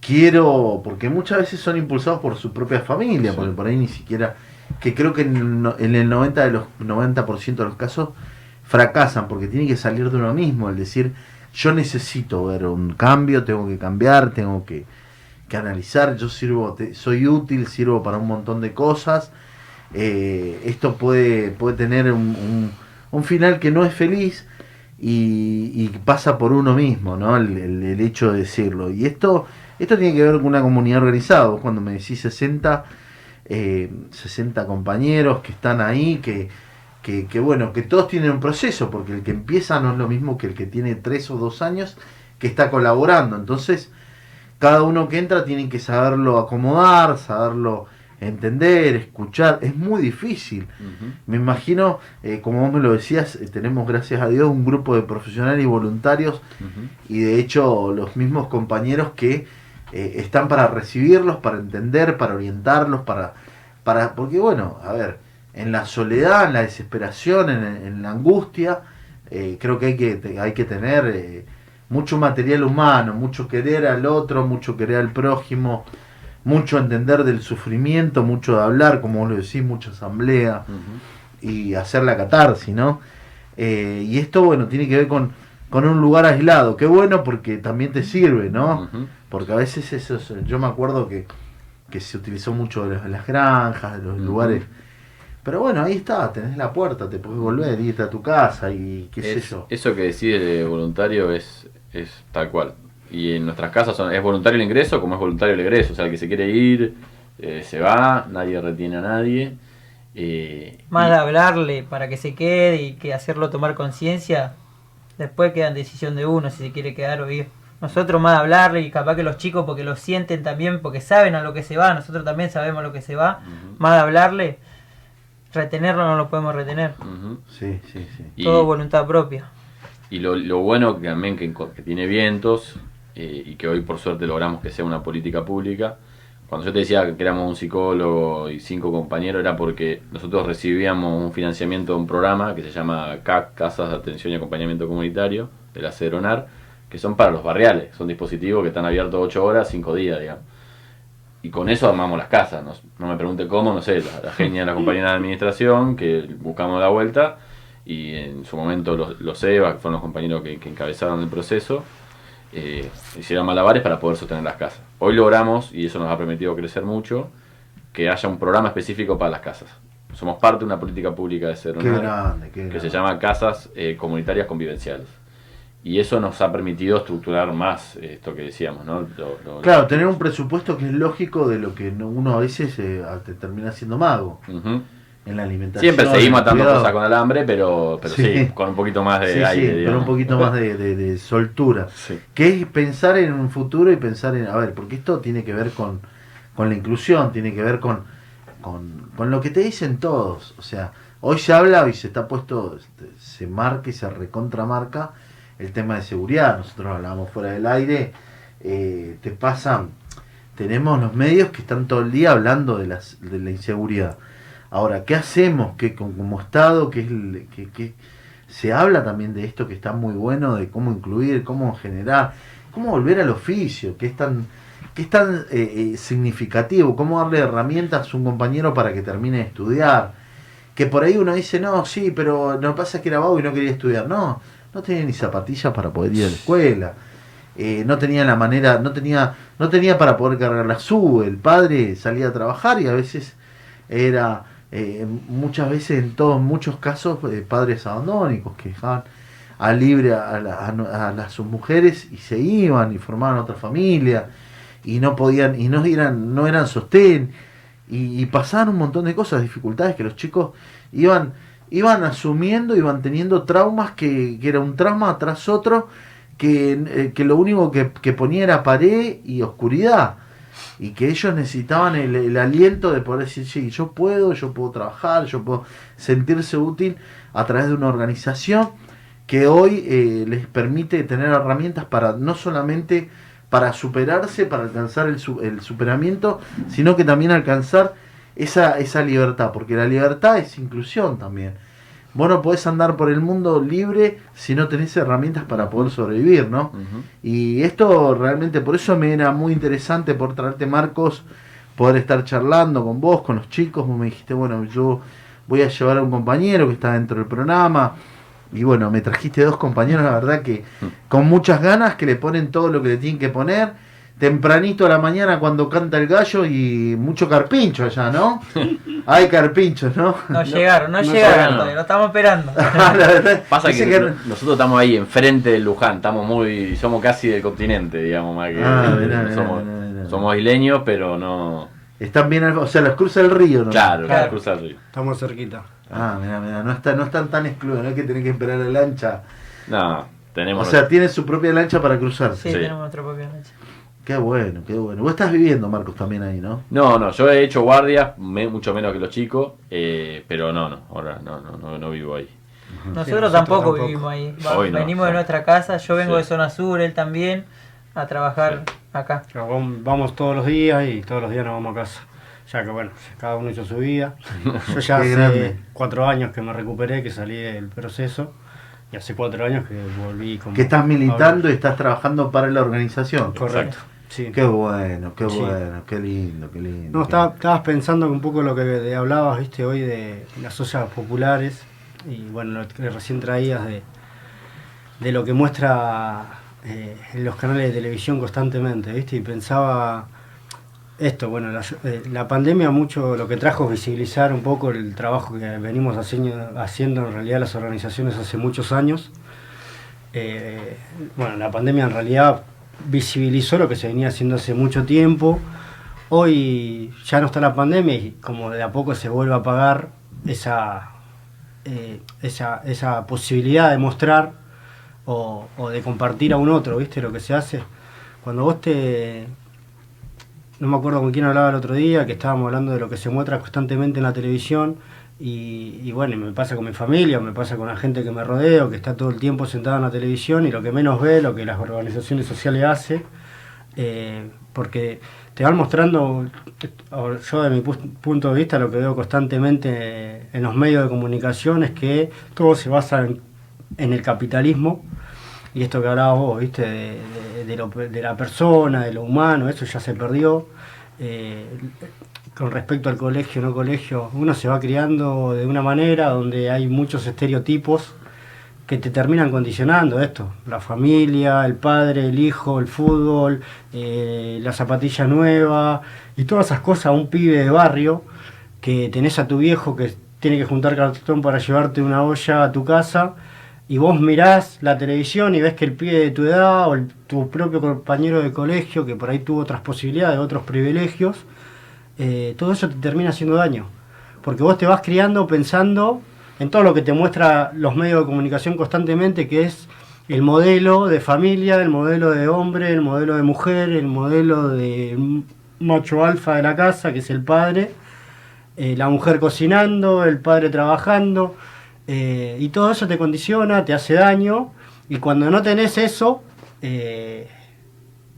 S3: quiero, porque muchas veces son impulsados por su propia familia,
S4: Sí.
S3: porque por ahí ni siquiera, que creo que en, el no- en el 90 de los 90% de los casos fracasan, porque tiene que salir de uno mismo, el decir, yo necesito ver un cambio, tengo que cambiar, tengo que, que analizar, yo sirvo, te- soy útil, sirvo para un montón de cosas, eh, esto puede, puede tener un, un- un final que no es feliz y, y pasa por uno mismo, ¿no? El, hecho de decirlo. Y esto, esto tiene que ver con una comunidad organizada. Vos cuando me decís 60, eh, 60 compañeros que están ahí, que, que, que bueno, que todos tienen un proceso, porque el que empieza no es lo mismo que el que tiene 3 o 2 años que está colaborando. Entonces, cada uno que entra tiene que saberlo acomodar, saberlo entender, escuchar. Es muy difícil. Me imagino, eh, como vos me lo decías, eh, tenemos, gracias a Dios, un grupo de profesionales y voluntarios y de hecho los mismos compañeros que eh, están para recibirlos, para entender, para orientarlos, para, para porque bueno, a ver, en la soledad, en la desesperación, en, en la angustia, eh, creo que hay que, hay que tener eh, mucho material humano, mucho querer al otro, mucho querer al prójimo, mucho entender del sufrimiento, mucho de hablar, como vos lo decís, mucha asamblea y hacer la catarsis, ¿no? Eh, y esto, bueno, tiene que ver con, con un lugar aislado. Qué bueno porque también te sirve, ¿no? Porque a veces eso, es- yo me acuerdo que, que se utilizó mucho de las, de las granjas, de los lugares. Pero bueno, ahí está, tenés la puerta, te puedes volver, irte a tu casa y qué sé
S4: Es-
S3: yo.
S4: Eso que decide de voluntario es, es tal cual. Y en nuestras casas son- es voluntario el ingreso como es voluntario el egreso. O sea, el que se quiere ir, eh, se va, nadie retiene a nadie. eh,
S6: Más
S4: y-
S6: de hablarle para que se quede y que hacerlo tomar conciencia, después queda en decisión de uno si se quiere quedar o ir. Nosotros más de hablarle y capaz que los chicos porque lo sienten también, porque saben a lo que se va, nosotros también sabemos a lo que se va, más de hablarle, retenerlo no lo podemos retener.
S4: Ujú.
S3: Sí, sí, sí.
S4: Y-
S6: Todo voluntad propia.
S4: Y lo, lo bueno que también que, que tiene vientos eh, y que hoy por suerte logramos que sea una política pública. Cuando yo te decía que éramos un psicólogo y cinco compañeros era porque nosotros recibíamos un financiamiento de un programa que se llama CAC, Casas de Atención y Acompañamiento Comunitario, de la CEDRONAR, que son para los barriales, son dispositivos que están abiertos 8 horas, 5 días, digamos. Y con eso armamos las casas, no, me pregunte cómo, no sé, la, la genia de la compañera de administración, que buscamos la vuelta, y en su momento los, los EVA, que fueron los compañeros que, que encabezaron el proceso, eh, hicieron malabares para poder sostener las casas. Hoy logramos, y eso nos ha permitido crecer mucho, que haya un programa específico para las casas. somos parte de una política pública de
S3: Qué grande, qué
S4: que se llama Casas eh, Comunitarias Convivenciales. Y eso nos ha permitido estructurar más eh, esto que decíamos, ¿no? Lo- lo-
S3: Claro, tener un presupuesto que es lógico de lo que no- uno a veces eh, te termina siendo mago. En la alimentación.
S4: Siempre seguimos
S3: el
S4: atando
S3: cuidado.
S4: cosas con alambre, pero, pero sí.
S3: Sí.
S4: con un poquito más de
S3: Sí,
S4: aire.
S3: sí, pero
S4: digamos.
S3: un poquito más de, de- de soltura.
S4: Sí.
S3: Que es pensar en un futuro y pensar en, a ver, porque esto tiene que ver con, con la inclusión, tiene que ver con, con, con lo que te dicen todos. O sea, hoy se habla y se está puesto, este, se marca y se recontramarca el tema de seguridad. Nosotros hablábamos fuera del aire, eh, te pasan, tenemos los medios que están todo el día hablando de, las, de la inseguridad. Ahora, ¿qué hacemos que como Estado, que es el- que, que se habla también de esto que está muy bueno, de cómo incluir, cómo generar, cómo volver al oficio, que es tan, que es tan eh, eh, significativo, cómo darle herramientas a un compañero para que termine de estudiar. Que por ahí uno dice, no, sí, pero no pasa que era vago y no quería estudiar. No, no tenía ni zapatillas para poder ir a la escuela. Eh, no tenía la manera, no tenía, no tenía para poder cargar la sube. El padre salía a trabajar y a veces era, eh, muchas veces en todos, muchos casos, eh, padres abandónicos que dejaban a libre a, la- a a sus mujeres y se iban y formaban otra familia y no podían y no eran no eran sostén. Y, y pasaban un montón de cosas dificultades que los chicos iban iban asumiendo iban teniendo traumas que, que era un trauma tras otro que, eh, que lo único que, que ponía era pared y oscuridad y que ellos necesitaban el, aliento de poder decir, sí, yo puedo, yo puedo trabajar, yo puedo sentirse útil a través de una organización que hoy eh, les permite tener herramientas para no solamente para superarse, para alcanzar el, el superamiento, sino que también alcanzar esa, esa libertad, porque la libertad es inclusión también. Vos no podés andar por el mundo libre si no tenés herramientas para poder sobrevivir, ¿no? Y esto realmente, por eso me era muy interesante por traerte Marcos, poder estar charlando con vos, con los chicos. Vos me dijiste, bueno, yo voy a llevar a un compañero que está dentro del programa. Y bueno, me trajiste dos compañeros, la verdad que con muchas ganas, que le ponen todo lo que le tienen que poner. Tempranito a la mañana cuando canta el gallo y mucho carpincho allá, ¿no? Hay carpinchos, ¿no?
S6: No, llegaron, no,
S4: no
S6: llegaron, todavía, lo estamos esperando.
S3: La verdad,
S4: Pasa que, no- nosotros estamos ahí enfrente del Luján, estamos muy, somos casi del continente, digamos, más que
S3: Ah, mirá,
S4: somos,
S3: mirá,
S4: somos isleños, pero no,
S3: Están bien, al- o sea, los cruza el río, ¿no?
S4: claro,
S6: Claro.
S4: cruzar el río.
S5: Estamos cerquita.
S3: Ah, mira, mira, no, está, no están tan excluidos, no es que tienen que esperar la lancha.
S4: No,
S3: O
S4: tenemos.
S3: sea, tiene su propia lancha para cruzar.
S6: Sí,
S4: Sí.
S6: tenemos nuestra propia noche.
S3: Qué bueno, qué bueno. Vos estás viviendo, Marcos, también ahí, ¿no?
S4: no, no, yo he hecho guardias, me- mucho menos que los chicos, eh, pero no, no, ahora no, no, no, no vivo ahí.
S6: Nosotros,
S5: nosotros
S6: tampoco,
S5: tampoco.
S6: vivimos ahí.
S4: No,
S6: venimos de
S4: sí.
S6: nuestra casa, yo vengo
S4: Sí.
S6: de zona sur, él también, a trabajar acá.
S5: Pero vam- Vamos todos los días y todos los días nos vamos a casa. Ya que bueno, cada uno hizo su vida. Yo ya hace
S3: grande.
S5: cuatro años que me recuperé, que salí del proceso. Y hace cuatro años que volví como...
S3: Que estás militando y estás trabajando para la organización.
S5: Correcto. Sí.
S3: Qué bueno, qué
S5: Sí.
S3: bueno, qué lindo, qué lindo.
S5: No,
S3: qué
S5: estaba- estabas pensando un poco lo que hablabas, viste, hoy de las ollas populares y bueno, lo que recién traías de, de lo que muestra eh, en los canales de televisión constantemente, viste, y pensaba esto, bueno, la, eh, la pandemia mucho lo que trajo es visibilizar un poco el trabajo que venimos haciendo, haciendo en realidad las organizaciones hace muchos años. Eh, bueno, la pandemia en realidad visibilizó lo que se venía haciendo hace mucho tiempo. Hoy ya no está la pandemia y como de a poco se vuelve a apagar esa, eh, esa, esa posibilidad de mostrar o, o de compartir a un otro, ¿viste? Lo que se hace. Cuando vos te... No me acuerdo con quién hablaba el otro día, que estábamos hablando de lo que se muestra constantemente en la televisión y, y bueno, me pasa con mi familia, me pasa con la gente que me rodeo, que está todo el tiempo sentada en la televisión y lo que menos ve, lo que las organizaciones sociales hacen, eh, porque te van mostrando, yo de mi pu- punto de vista lo que veo constantemente en los medios de comunicación es que todo se basa en, en el capitalismo y esto que hablabas vos, ¿viste? De, de- de lo- de la persona, de lo humano, eso ya se perdió. Eh, con respecto al colegio, no colegio, uno se va criando de una manera donde hay muchos estereotipos que te terminan condicionando esto, la familia, el padre, el hijo, el fútbol, eh, la zapatilla nueva y todas esas cosas un pibe de barrio que tenés a tu viejo que tiene que juntar cartón para llevarte una olla a tu casa y vos mirás la televisión y ves que el pibe de tu edad o el- tu propio compañero de colegio que por ahí tuvo otras posibilidades, otros privilegios, eh, todo eso te termina haciendo daño. Porque vos te vas criando pensando en todo lo que te muestra los medios de comunicación constantemente, que es el modelo de familia, el modelo de hombre, el modelo de mujer, el modelo de macho alfa de la casa, que es el padre, eh, la mujer cocinando, el padre trabajando, eh, y todo eso te condiciona, te hace daño, y cuando no tenés eso, eh,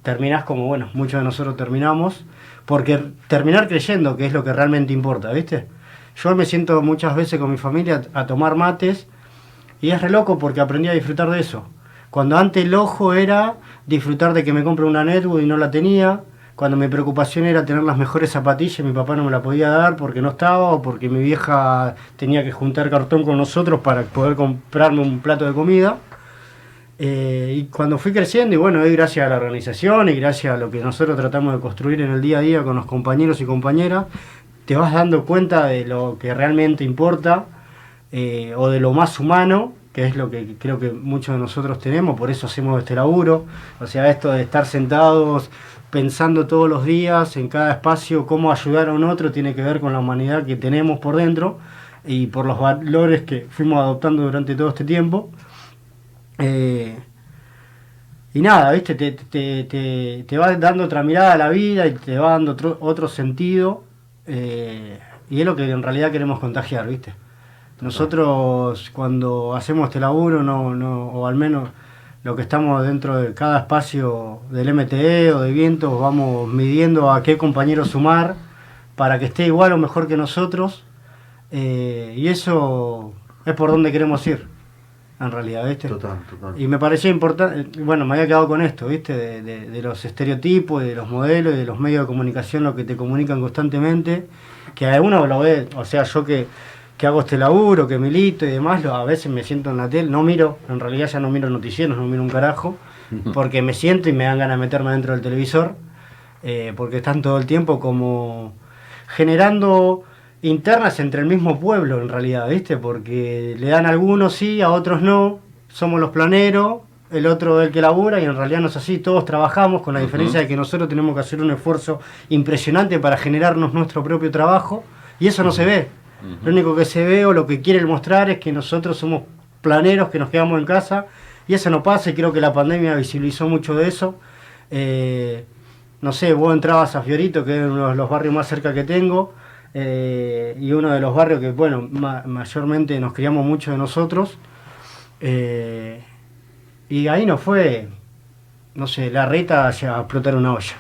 S5: terminás como, bueno, muchos de nosotros terminamos, porque terminar creyendo que es lo que realmente importa, ¿viste? Yo me siento muchas veces con mi familia a tomar mates y es re loco porque aprendí a disfrutar de eso. Cuando antes el ojo era disfrutar de que me compre una netbook y no la tenía, cuando mi preocupación era tener las mejores zapatillas mi papá no me la podía dar porque no estaba o porque mi vieja tenía que juntar cartón con nosotros para poder comprarme un plato de comida. Eh, y cuando fui creciendo, y bueno, es gracias a la organización y gracias a lo que nosotros tratamos de construir en el día a día con los compañeros y compañeras, te vas dando cuenta de lo que realmente importa eh, o de lo más humano, que es lo que creo que muchos de nosotros tenemos, por eso hacemos este laburo. O sea, esto de estar sentados pensando todos los días en cada espacio cómo ayudar a un otro tiene que ver con la humanidad que tenemos por dentro y por los valores que fuimos adoptando durante todo este tiempo. Eh, y nada, ¿viste? Te, te, te, te va dando otra mirada a la vida y te va dando otro, otro sentido. eh, y es lo que en realidad queremos contagiar, ¿viste? Nosotros cuando hacemos este laburo, no, no, o al menos lo que estamos dentro de cada espacio del MTE o de vientos, vamos midiendo a qué compañero sumar para que esté igual o mejor que nosotros. eh, y eso es por donde queremos ir, en realidad, ¿viste?
S3: Total, total.
S5: Y me pareció importante, bueno, me había quedado con esto, ¿viste? De, de- de los estereotipos, de los modelos de los medios de comunicación, lo que te comunican constantemente, que a uno lo ve, o sea, yo que, que hago este laburo, que milito y demás, lo- a veces me siento en la tele, no miro, en realidad ya no miro noticieros, no miro un carajo, porque me siento y me dan ganas de meterme dentro del televisor, eh, porque están todo el tiempo como generando internas entre el mismo pueblo en realidad, ¿viste? Porque le dan a algunos sí, a otros no, somos los planeros, el otro el que labura y en realidad no es así, todos trabajamos con la diferencia de que nosotros tenemos que hacer un esfuerzo impresionante para generarnos nuestro propio trabajo y eso no se ve. Lo único que se ve o lo que quiere mostrar es que nosotros somos planeros que nos quedamos en casa y eso no pasa y creo que la pandemia visibilizó mucho de eso. Eh, no sé, vos entrabas a Fiorito, que es uno de los barrios más cerca que tengo, eh, y uno de los barrios que, bueno, ma- mayormente nos criamos mucho de nosotros. eh, y ahí no fue, no sé, la reta hacia explotar una olla.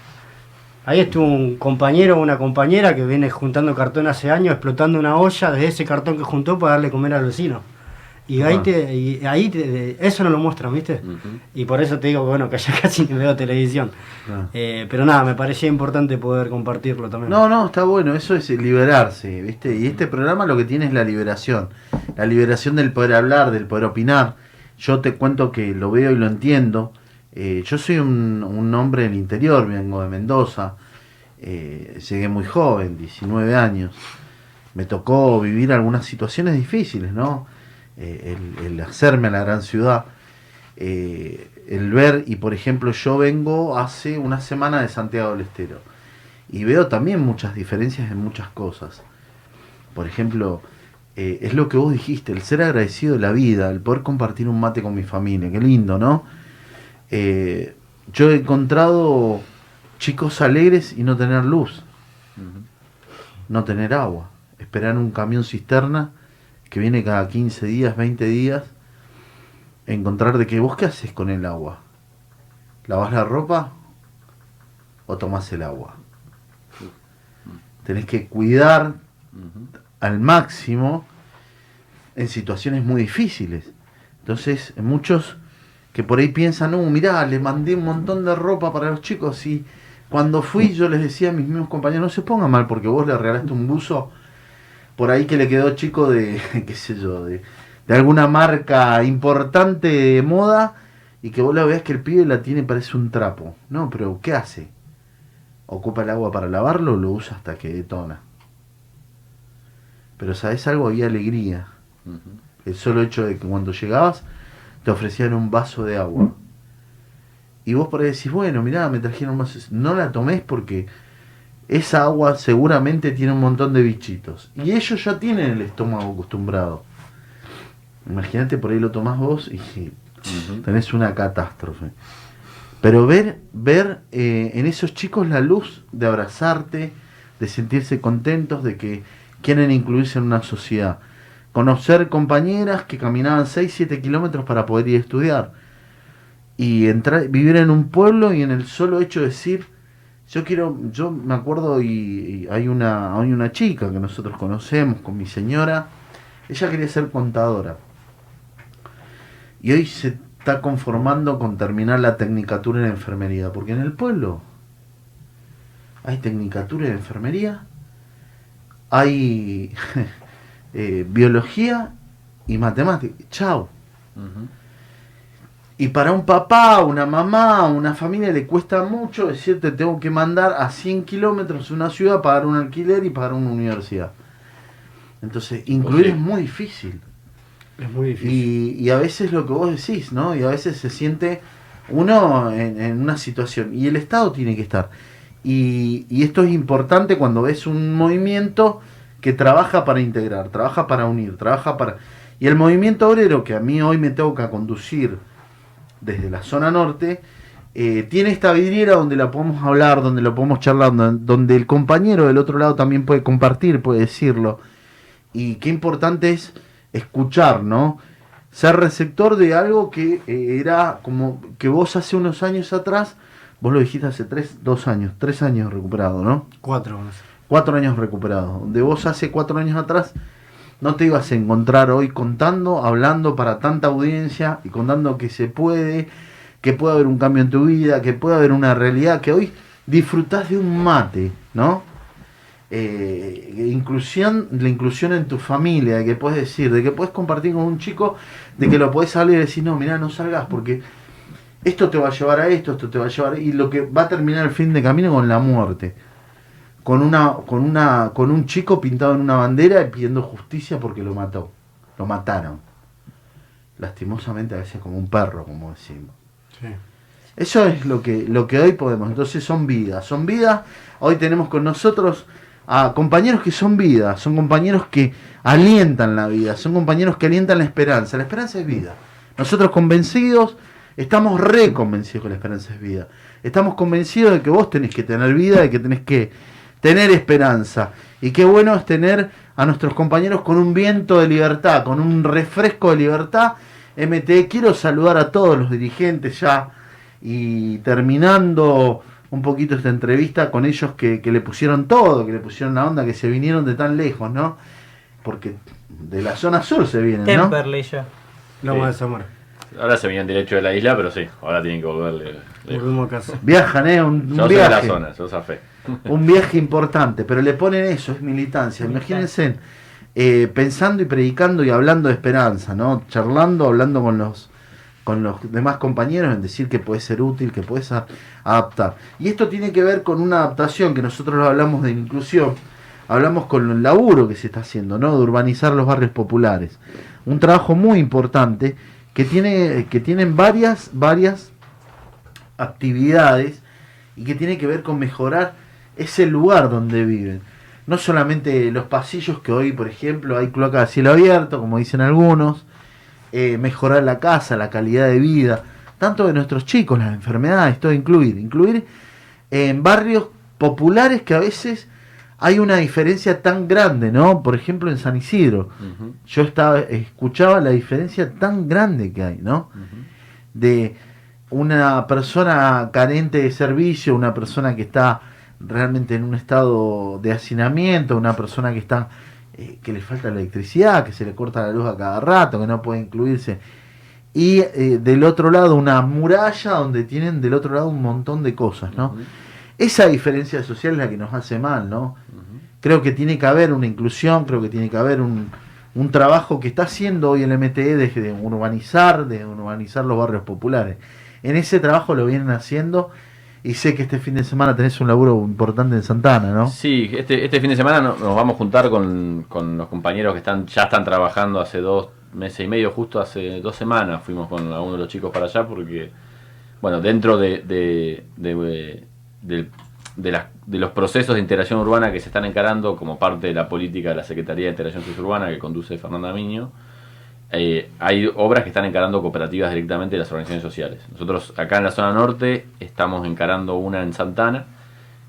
S5: Ahí estuvo un compañero o una compañera que viene juntando cartón hace años, explotando una olla desde ese cartón que juntó para darle comer al vecino. Y ahí,
S4: Ah.
S5: te, y ahí te- eso no lo muestran, ¿viste? Y por eso te digo que bueno, que ya casi ni veo televisión.
S3: Claro.
S5: Eh, pero nada, me parecía importante poder compartirlo también.
S3: No, no, está bueno, eso es liberarse, ¿viste? Y este programa lo que tiene es la liberación. La liberación del poder hablar, del poder opinar. Yo te cuento que lo veo y lo entiendo. Eh, yo soy un, un hombre del interior, vengo de Mendoza. Eh, llegué muy joven, 19 años. Me tocó vivir algunas situaciones difíciles, ¿no? Eh, el, el hacerme a la gran ciudad. Eh, el ver, y por ejemplo, yo vengo hace una semana de Santiago del Estero y veo también muchas diferencias en muchas cosas. Por ejemplo, eh, es lo que vos dijiste, el ser agradecido de la vida, el poder compartir un mate con mi familia, qué lindo, ¿no? Eh, yo he encontrado chicos alegres y no tener luz, no tener agua, esperar un camión cisterna que viene cada 15 días, 20 días, encontrar de que vos qué haces con el agua. ¿Lavas la ropa o tomás el agua? Tenés que cuidar al máximo en situaciones muy difíciles. Entonces, muchos que por ahí piensan, no, mirá, le mandé un montón de ropa para los chicos y cuando fui yo les decía a mis mismos compañeros, no se pongan mal porque vos le regalaste un buzo por ahí que le quedó chico de, qué sé yo, de, de alguna marca importante de moda y que vos la veas que el pibe la tiene parece un trapo. No, pero ¿qué hace? ¿Ocupa el agua para lavarlo o lo usa hasta que detona? Pero sabes algo, había alegría. El solo hecho de que cuando llegabas te ofrecían un vaso de agua. Y vos por ahí decís, bueno, mirá, me trajeron más. No la tomes porque esa agua seguramente tiene un montón de bichitos. Y ellos ya tienen el estómago acostumbrado. Imagínate, por ahí lo tomás vos y tenés una catástrofe. Pero ver, ver eh, en esos chicos la luz de abrazarte, de sentirse contentos, de que quieren incluirse en una sociedad. Conocer compañeras que caminaban 6, 7 kilómetros para poder ir a estudiar. Y entrar, vivir en un pueblo y en el solo hecho de decir, yo quiero, yo me acuerdo y, hay una, hay una chica que nosotros conocemos con mi señora, ella quería ser contadora. Y hoy se está conformando con terminar la tecnicatura en enfermería, porque en el pueblo hay tecnicatura en enfermería, hay eh, biología y matemática. Chao. Y para un papá, una mamá, una familia le cuesta mucho decirte tengo que mandar a 100 kilómetros una ciudad, pagar un alquiler y pagar una universidad. Entonces, incluir
S4: sí.
S3: es muy difícil.
S5: Es muy difícil.
S3: Y, y a veces lo que vos decís, ¿no? Y a veces se siente uno en, en una situación. Y el Estado tiene que estar. Y, y esto es importante cuando ves un movimiento que trabaja para integrar, trabaja para unir, trabaja para... Y el movimiento obrero que a mí hoy me toca conducir desde la zona norte, eh, tiene esta vidriera donde la podemos hablar, donde lo podemos charlar, donde, el compañero del otro lado también puede compartir, puede decirlo. Y qué importante es escuchar, ¿no? Ser receptor de algo que eh, era como que vos hace unos años atrás, vos lo dijiste hace tres, dos años, tres años recuperado, ¿no?
S5: Cuatro.
S3: Cuatro años recuperado. Donde vos hace cuatro años atrás no te ibas a encontrar hoy contando, hablando para tanta audiencia y contando que se puede, que puede haber un cambio en tu vida, que puede haber una realidad, que hoy disfrutás de un mate, ¿no? Eh, inclusión, la inclusión en tu familia, de que puedes decir, de que puedes compartir con un chico, de que lo puedes salir y decir, no, mira, no salgas porque esto te va a llevar a esto, esto te va a llevar, y lo que va a terminar el fin de camino con la muerte con una con una con un chico pintado en una bandera y pidiendo justicia porque lo mató. Lo mataron. Lastimosamente a veces como un perro como decimos.
S5: Sí.
S3: eso es lo que lo que hoy podemos. Entonces son vidas. Son vidas. Hoy tenemos con nosotros a compañeros que son vidas son compañeros que alientan la vida. Son compañeros que alientan la esperanza. La esperanza es vida. Nosotros convencidos estamos re convencidos que la esperanza es vida. Estamos convencidos de que vos tenés que tener vida de que tenés que tener esperanza. Y qué bueno es tener a nuestros compañeros con un viento de libertad, con un refresco de libertad. MT, quiero saludar a todos los dirigentes ya y terminando un poquito esta entrevista con ellos que, que le pusieron todo, que le pusieron la onda, que se vinieron de tan lejos, ¿no? Porque de la zona sur se vienen, ¿no?
S6: Temperley ya.
S5: Loma
S4: Sí.
S5: de Zamora.
S4: Ahora se venían derecho de la isla, pero sí, ahora tienen que volverle. lejos.
S5: Volvemos a casa.
S3: Viajan, ¿eh? Un, un
S4: Yo soy de la zona, yo zafé.
S3: Un viaje importante, pero le ponen eso, es militancia. Imagínense eh, pensando y predicando y hablando de esperanza, ¿no? Charlando, hablando con los con los demás compañeros en decir que puede ser útil, que puedes adaptar. Y esto tiene que ver con una adaptación que nosotros hablamos de inclusión, hablamos con el laburo que se está haciendo, ¿no? De urbanizar los barrios populares. Un trabajo muy importante que tiene que tienen varias varias actividades y que tiene que ver con mejorar ese lugar donde viven. No solamente los pasillos que hoy, por ejemplo, hay cloaca a cielo abierto, como dicen algunos, eh, mejorar la casa, la calidad de vida, tanto de nuestros chicos, las enfermedades, todo incluir, incluir en barrios populares que a veces hay una diferencia tan grande, ¿no? Por ejemplo, en San Isidro, yo estaba escuchaba la diferencia tan grande que hay, ¿no? de una persona carente de servicio, una persona que está realmente en un estado de hacinamiento, una persona que está eh, que le falta electricidad, que se le corta la luz a cada rato, que no puede incluirse. Y eh, del otro lado una muralla donde tienen del otro lado un montón de cosas, ¿no? Esa diferencia social es la que nos hace mal, ¿no? Creo que tiene que haber una inclusión, creo que tiene que haber un, un trabajo que está haciendo hoy el MTE de, de urbanizar, de urbanizar los barrios populares. En ese trabajo lo vienen haciendo Y sé que este fin de semana tenés un laburo importante en Santana, ¿no?
S4: Sí, este, este fin de semana no- nos vamos a juntar con, con los compañeros que están ya están trabajando hace dos meses y medio, justo hace dos semanas fuimos con algunos de los chicos para allá porque, bueno, dentro de, de, de, de- de los procesos de integración urbana que se están encarando como parte de la política de la Secretaría de Integración Suburbana que conduce Fernanda Miño, eh, hay obras que están encarando cooperativas directamente de las organizaciones sociales. Nosotros acá en la zona norte estamos encarando una en Santana,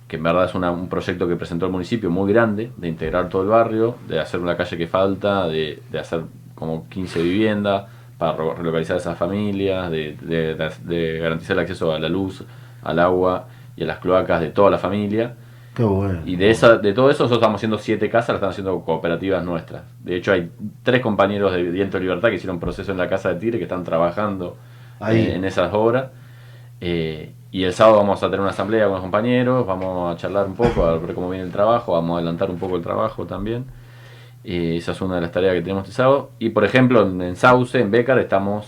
S4: que en verdad es una- un proyecto que presentó el municipio muy grande, de integrar todo el barrio, de hacer una calle que falta, de, de hacer como 15 viviendas para re- relocalizar a esas familias, de- de- de garantizar el acceso a la luz, al agua y a las cloacas de toda la familia.
S3: Qué bueno.
S4: Y de esa, de todo eso nosotros estamos haciendo siete casas, las están haciendo cooperativas nuestras. De hecho hay tres compañeros de Viento de Libertad que hicieron proceso en la Casa de Tigre que están trabajando
S3: Ahí.
S4: eh, en esas obras. Eh, y el sábado vamos a tener una asamblea con los compañeros, vamos a charlar un poco, a ver cómo viene el trabajo, vamos a adelantar un poco el trabajo también. Eh, esa es una de las tareas que tenemos este sábado. Y por ejemplo, en, en Sauce, en Becar, estamos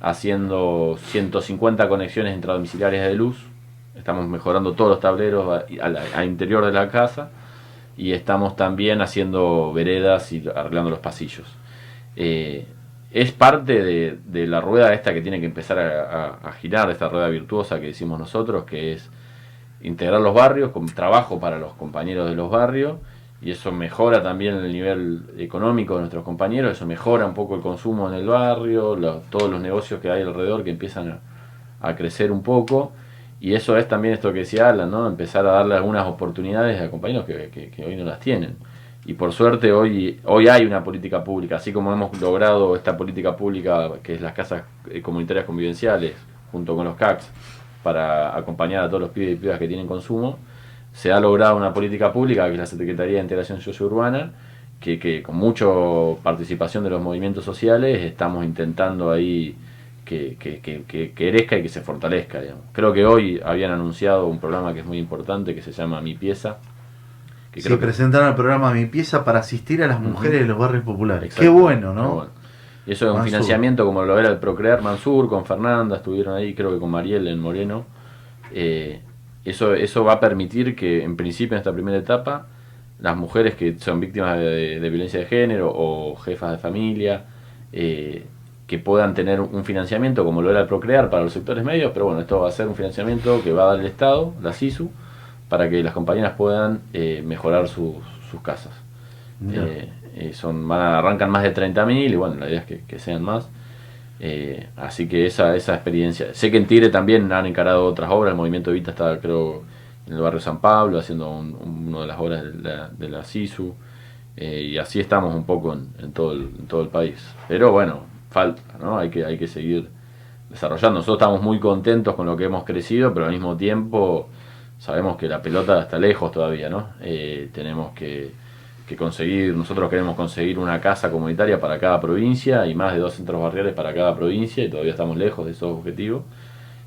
S4: haciendo 150 conexiones intradomiciliarias de luz. Estamos mejorando todos los tableros al interior de la casa. Y estamos también haciendo veredas y arreglando los pasillos. Eh, es parte de, la rueda esta que tiene que empezar a, girar, esta rueda virtuosa que decimos nosotros, que es integrar los barrios con trabajo para los compañeros de los barrios y eso mejora también el nivel económico de nuestros compañeros, eso mejora un poco el consumo en el barrio, todos los negocios que hay alrededor que empiezan a crecer un poco y eso es también esto que decía Alan, ¿no? empezar a darle algunas oportunidades a compañeros que, hoy no las tienen. Y por suerte hoy, hoy hay una política pública, así como hemos logrado esta política pública que es las casas eh, comunitarias convivenciales junto con los CACs para acompañar a todos los pibes y pibas que tienen consumo, se ha logrado una política pública que es la Secretaría de Integración Sociourbana, que, que con mucha participación de los movimientos sociales estamos intentando ahí que, que, que, que- crezca y que se fortalezca. digamos. Creo que hoy habían anunciado un programa que es muy importante que se llama Mi Pieza. Que
S3: Se
S4: creo
S3: presentaron el programa Mi Pieza para asistir a las mujeres de los barrios populares.
S4: Exacto.
S3: Qué bueno, ¿no?
S4: Bueno. Y eso es un
S3: Mansur.
S4: financiamiento como lo era el Procrear Mansur, con Fernanda, estuvieron ahí, creo que con Mariel en Moreno. Eh, eso, eso va a permitir que, en principio, en esta primera etapa, las mujeres que son víctimas de, de violencia de género o jefas de familia, eh, que puedan tener un financiamiento como lo era el Procrear para los sectores medios, pero bueno, esto va a ser un financiamiento que va a dar el Estado, la SISU, para que las compañeras puedan eh, mejorar sus, sus casas. Eh, eh, son, van a- arrancan más de 30.000 y bueno, la idea es que, que sean más. Eh, así que esa, esa experiencia. Sé que en Tigre también han encarado otras obras. El movimiento Evita está, creo, en el barrio San Pablo, haciendo un- un- una de las obras de la, de la SISU. Y así estamos un poco en, en todo el, en todo el país. Pero bueno, falta, ¿no? Hay que, hay que seguir desarrollando. Nosotros estamos muy contentos con lo que hemos crecido, pero al mismo tiempo sabemos que la pelota está lejos todavía, ¿no? Eh, tenemos que, conseguir, nosotros queremos conseguir una casa comunitaria para cada provincia y más de dos centros barriales para cada provincia y todavía estamos lejos de esos objetivos.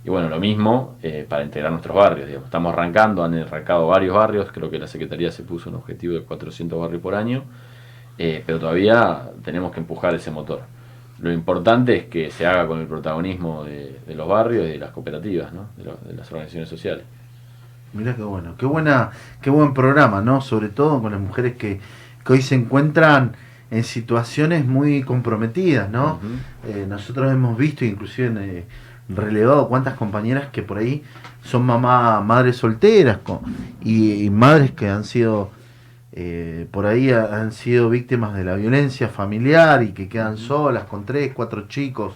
S4: Y bueno, lo mismo eh, para integrar nuestros barrios. digamos. Estamos arrancando, han arrancado varios barrios, creo que la Secretaría se puso un objetivo de 400 barrios por año, eh, pero todavía tenemos que empujar ese motor. Lo importante es que se haga con el protagonismo de, de los barrios y de las cooperativas, ¿no? de, lo- de las organizaciones sociales.
S3: Mirá qué bueno, qué buena, qué buen programa, ¿no? Sobre todo con las mujeres que, que hoy se encuentran en situaciones muy comprometidas, ¿no? Eh, nosotros hemos visto, inclusive en, eh, relevado cuántas compañeras que por ahí son mamá, madres solteras con- y, y madres que han sido eh, por ahí ha- han sido víctimas de la violencia familiar y que quedan solas con tres, cuatro chicos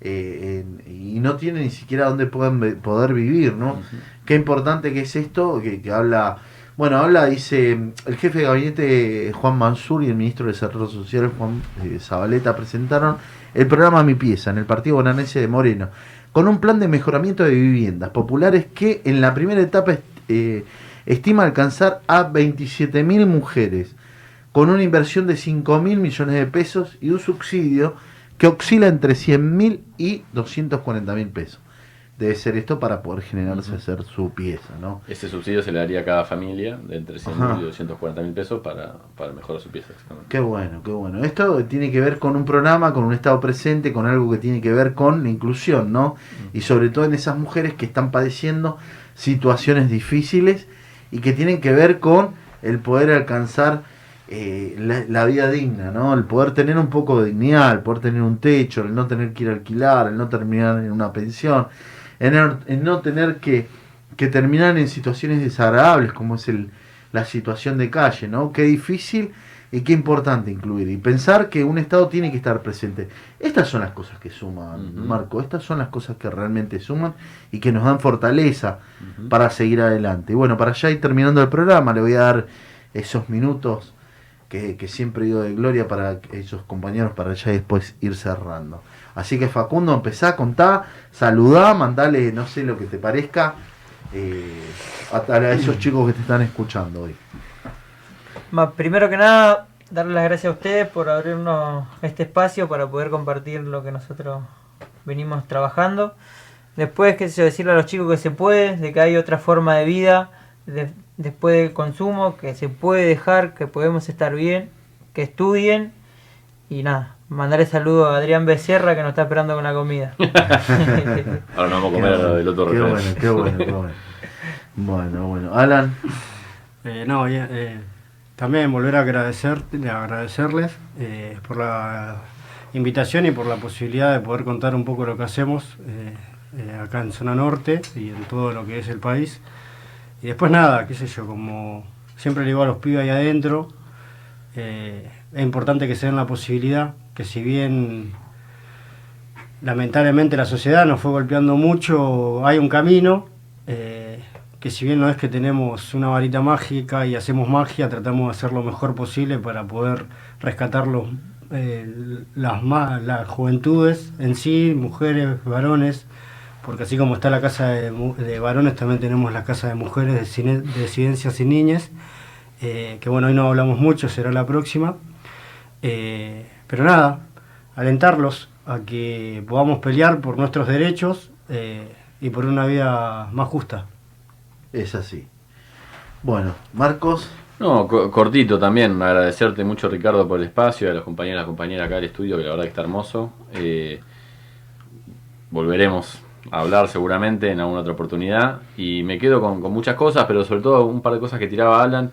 S3: eh, y no tienen ni siquiera dónde puedan ve- poder vivir, ¿no? Qué importante que es esto, que, que habla, bueno, habla, dice, el jefe de gabinete Juan Mansur y el ministro de Desarrollo Social Juan eh, Zabaleta presentaron el programa Mi Pieza en el partido bonaerense de Moreno, con un plan de mejoramiento de viviendas populares que en la primera etapa eh, estima alcanzar a 27.000 mujeres, con una inversión de 5.000 millones de pesos y un subsidio que oscila entre 100.000 y 240.000 pesos. Debe ser esto para poder generarse hacer su pieza, ¿no?
S4: Ese subsidio se le daría a cada familia de entre 100
S3: Ajá.
S4: mil y 240 mil pesos para, para mejorar su pieza.
S3: Qué bueno, qué bueno. Esto tiene que ver con un programa, con un estado presente, con algo que tiene que ver con la inclusión, ¿no? Y sobre todo en esas mujeres que están padeciendo situaciones difíciles y que tienen que ver con el poder alcanzar eh, la, vida digna, ¿no? El poder tener un poco de dignidad, el poder tener un techo, el no tener que ir a alquilar, el no terminar en una pensión, en, el- no tener que, que terminar en situaciones desagradables como es el, la situación de calle, ¿no? Qué difícil y qué importante incluir y pensar que un Estado tiene que estar presente. Estas son las cosas que suman. Marco, estas son las cosas que realmente suman y que nos dan fortaleza para seguir adelante. Y bueno, para ya ir terminando el programa, le voy a dar esos minutos que, que siempre digo de gloria para esos compañeros para ya después ir cerrando. Así que Facundo, empezá, contá, saludá, mandale, no sé lo que te parezca, eh, a, a esos chicos que te están escuchando hoy.
S6: Ma- primero que nada, darle las gracias a ustedes por abrirnos este espacio para poder compartir lo que nosotros venimos trabajando. Después, qué sé yo, decirle a los chicos que se puede, de que hay otra forma de vida de- después del consumo, que se puede dejar, que podemos estar bien, que estudien y nada, mandarle saludo a Adrián Becerra que nos está esperando con la comida.
S4: Ahora nos vamos a comer
S3: Qué
S4: el otro
S3: Qué bueno, qué bueno, qué bueno. Bueno, bueno. Alan,
S5: Eh, no, bien, eh, también volver a agradecer, a agradecerles eh, por la invitación y por la posibilidad de poder contar un poco lo que hacemos eh, eh, acá en Zona Norte y en todo lo que es el país. Y después nada, qué sé yo, como siempre le digo a los pibes ahí adentro, eh, es importante que se den la posibilidad, que si bien lamentablemente la sociedad nos fue golpeando mucho, hay un camino, que si bien no es que tenemos una varita mágica y hacemos magia, tratamos de hacer lo mejor posible para poder rescatar los, eh, las, las juventudes en sí, mujeres, varones, porque así como está la casa de, varones, también tenemos la casa de mujeres de, cine- de disidencias y niñas, eh, que bueno, hoy no hablamos mucho, será la próxima. Eh, pero nada, alentarlos a que podamos pelear por nuestros derechos eh, y por una vida más justa.
S3: Es así. Bueno, Marcos,
S4: No, co- cortito también, agradecerte mucho Ricardo por el espacio, a los compañeros y compañeras acá del estudio, que la verdad que está hermoso. Eh, volveremos a hablar seguramente en alguna otra oportunidad. Y me quedo con, con muchas cosas, pero sobre todo un par de cosas que tiraba Alan,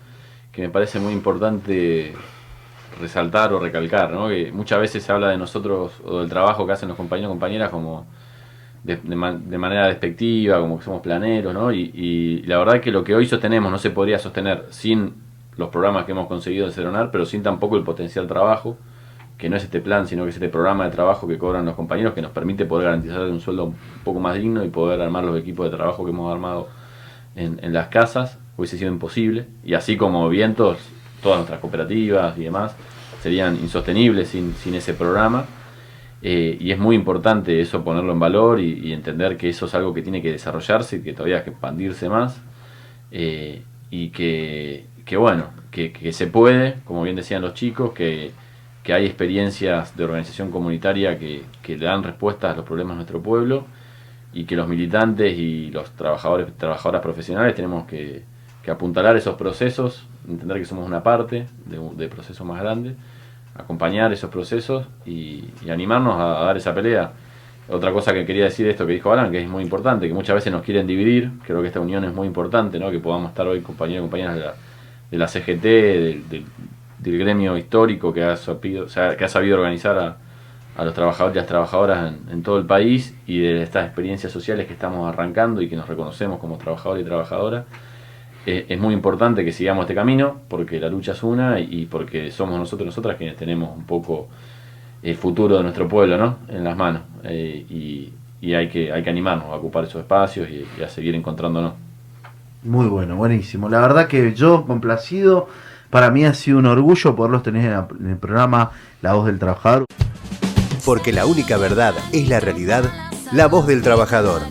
S4: que me parece muy importante resaltar o recalcar, ¿no? Que muchas veces se habla de nosotros o del trabajo que hacen los compañeros y compañeras como de, de de manera despectiva, como que somos planeros, ¿no? Y, y la verdad que lo que hoy sostenemos no se podría sostener sin los programas que hemos conseguido de Ceronar, pero sin tampoco el potencial trabajo, que no es este plan, sino que es este programa de trabajo que cobran los compañeros que nos permite poder garantizar un sueldo un poco más digno y poder armar los equipos de trabajo que hemos armado en, en las casas, hubiese sido imposible. Y así como vientos, todas nuestras cooperativas y demás serían insostenibles sin, sin ese programa. Eh, y es muy importante eso ponerlo en valor y, entender que eso es algo que tiene que desarrollarse y que todavía hay que expandirse más. Eh, y que, bueno, que, que se puede, como bien decían los chicos, que, que hay experiencias de organización comunitaria que, que le dan respuestas a los problemas de nuestro pueblo y que los militantes y los trabajadores trabajadoras profesionales tenemos que, que apuntalar esos procesos, entender que somos una parte de, de procesos más grandes, acompañar esos procesos y, animarnos a, dar esa pelea. Otra cosa que quería decir de esto que dijo Alan, que es muy importante, que muchas veces nos quieren dividir, creo que esta unión es muy importante, ¿no? que podamos estar hoy compañeros y compañeras de la, de la CGT, del, gremio histórico que ha sabido, organizar a, a los trabajadores y las trabajadoras en, en todo el país y de estas experiencias sociales que estamos arrancando y que nos reconocemos como trabajadores y trabajadoras. Eh, es muy importante que sigamos este camino porque la lucha es una y, porque somos nosotros nosotras quienes tenemos un poco el futuro de nuestro pueblo ¿no? en las manos Eh, y, y hay, que, hay que animarnos a ocupar esos espacios y, y a seguir encontrándonos.
S3: muy bueno, buenísimo. La verdad que yo complacido, para mí ha sido un orgullo poderlos tener en la- en el programa La Voz del Trabajador.
S1: Porque la única verdad es la realidad, la voz del trabajador.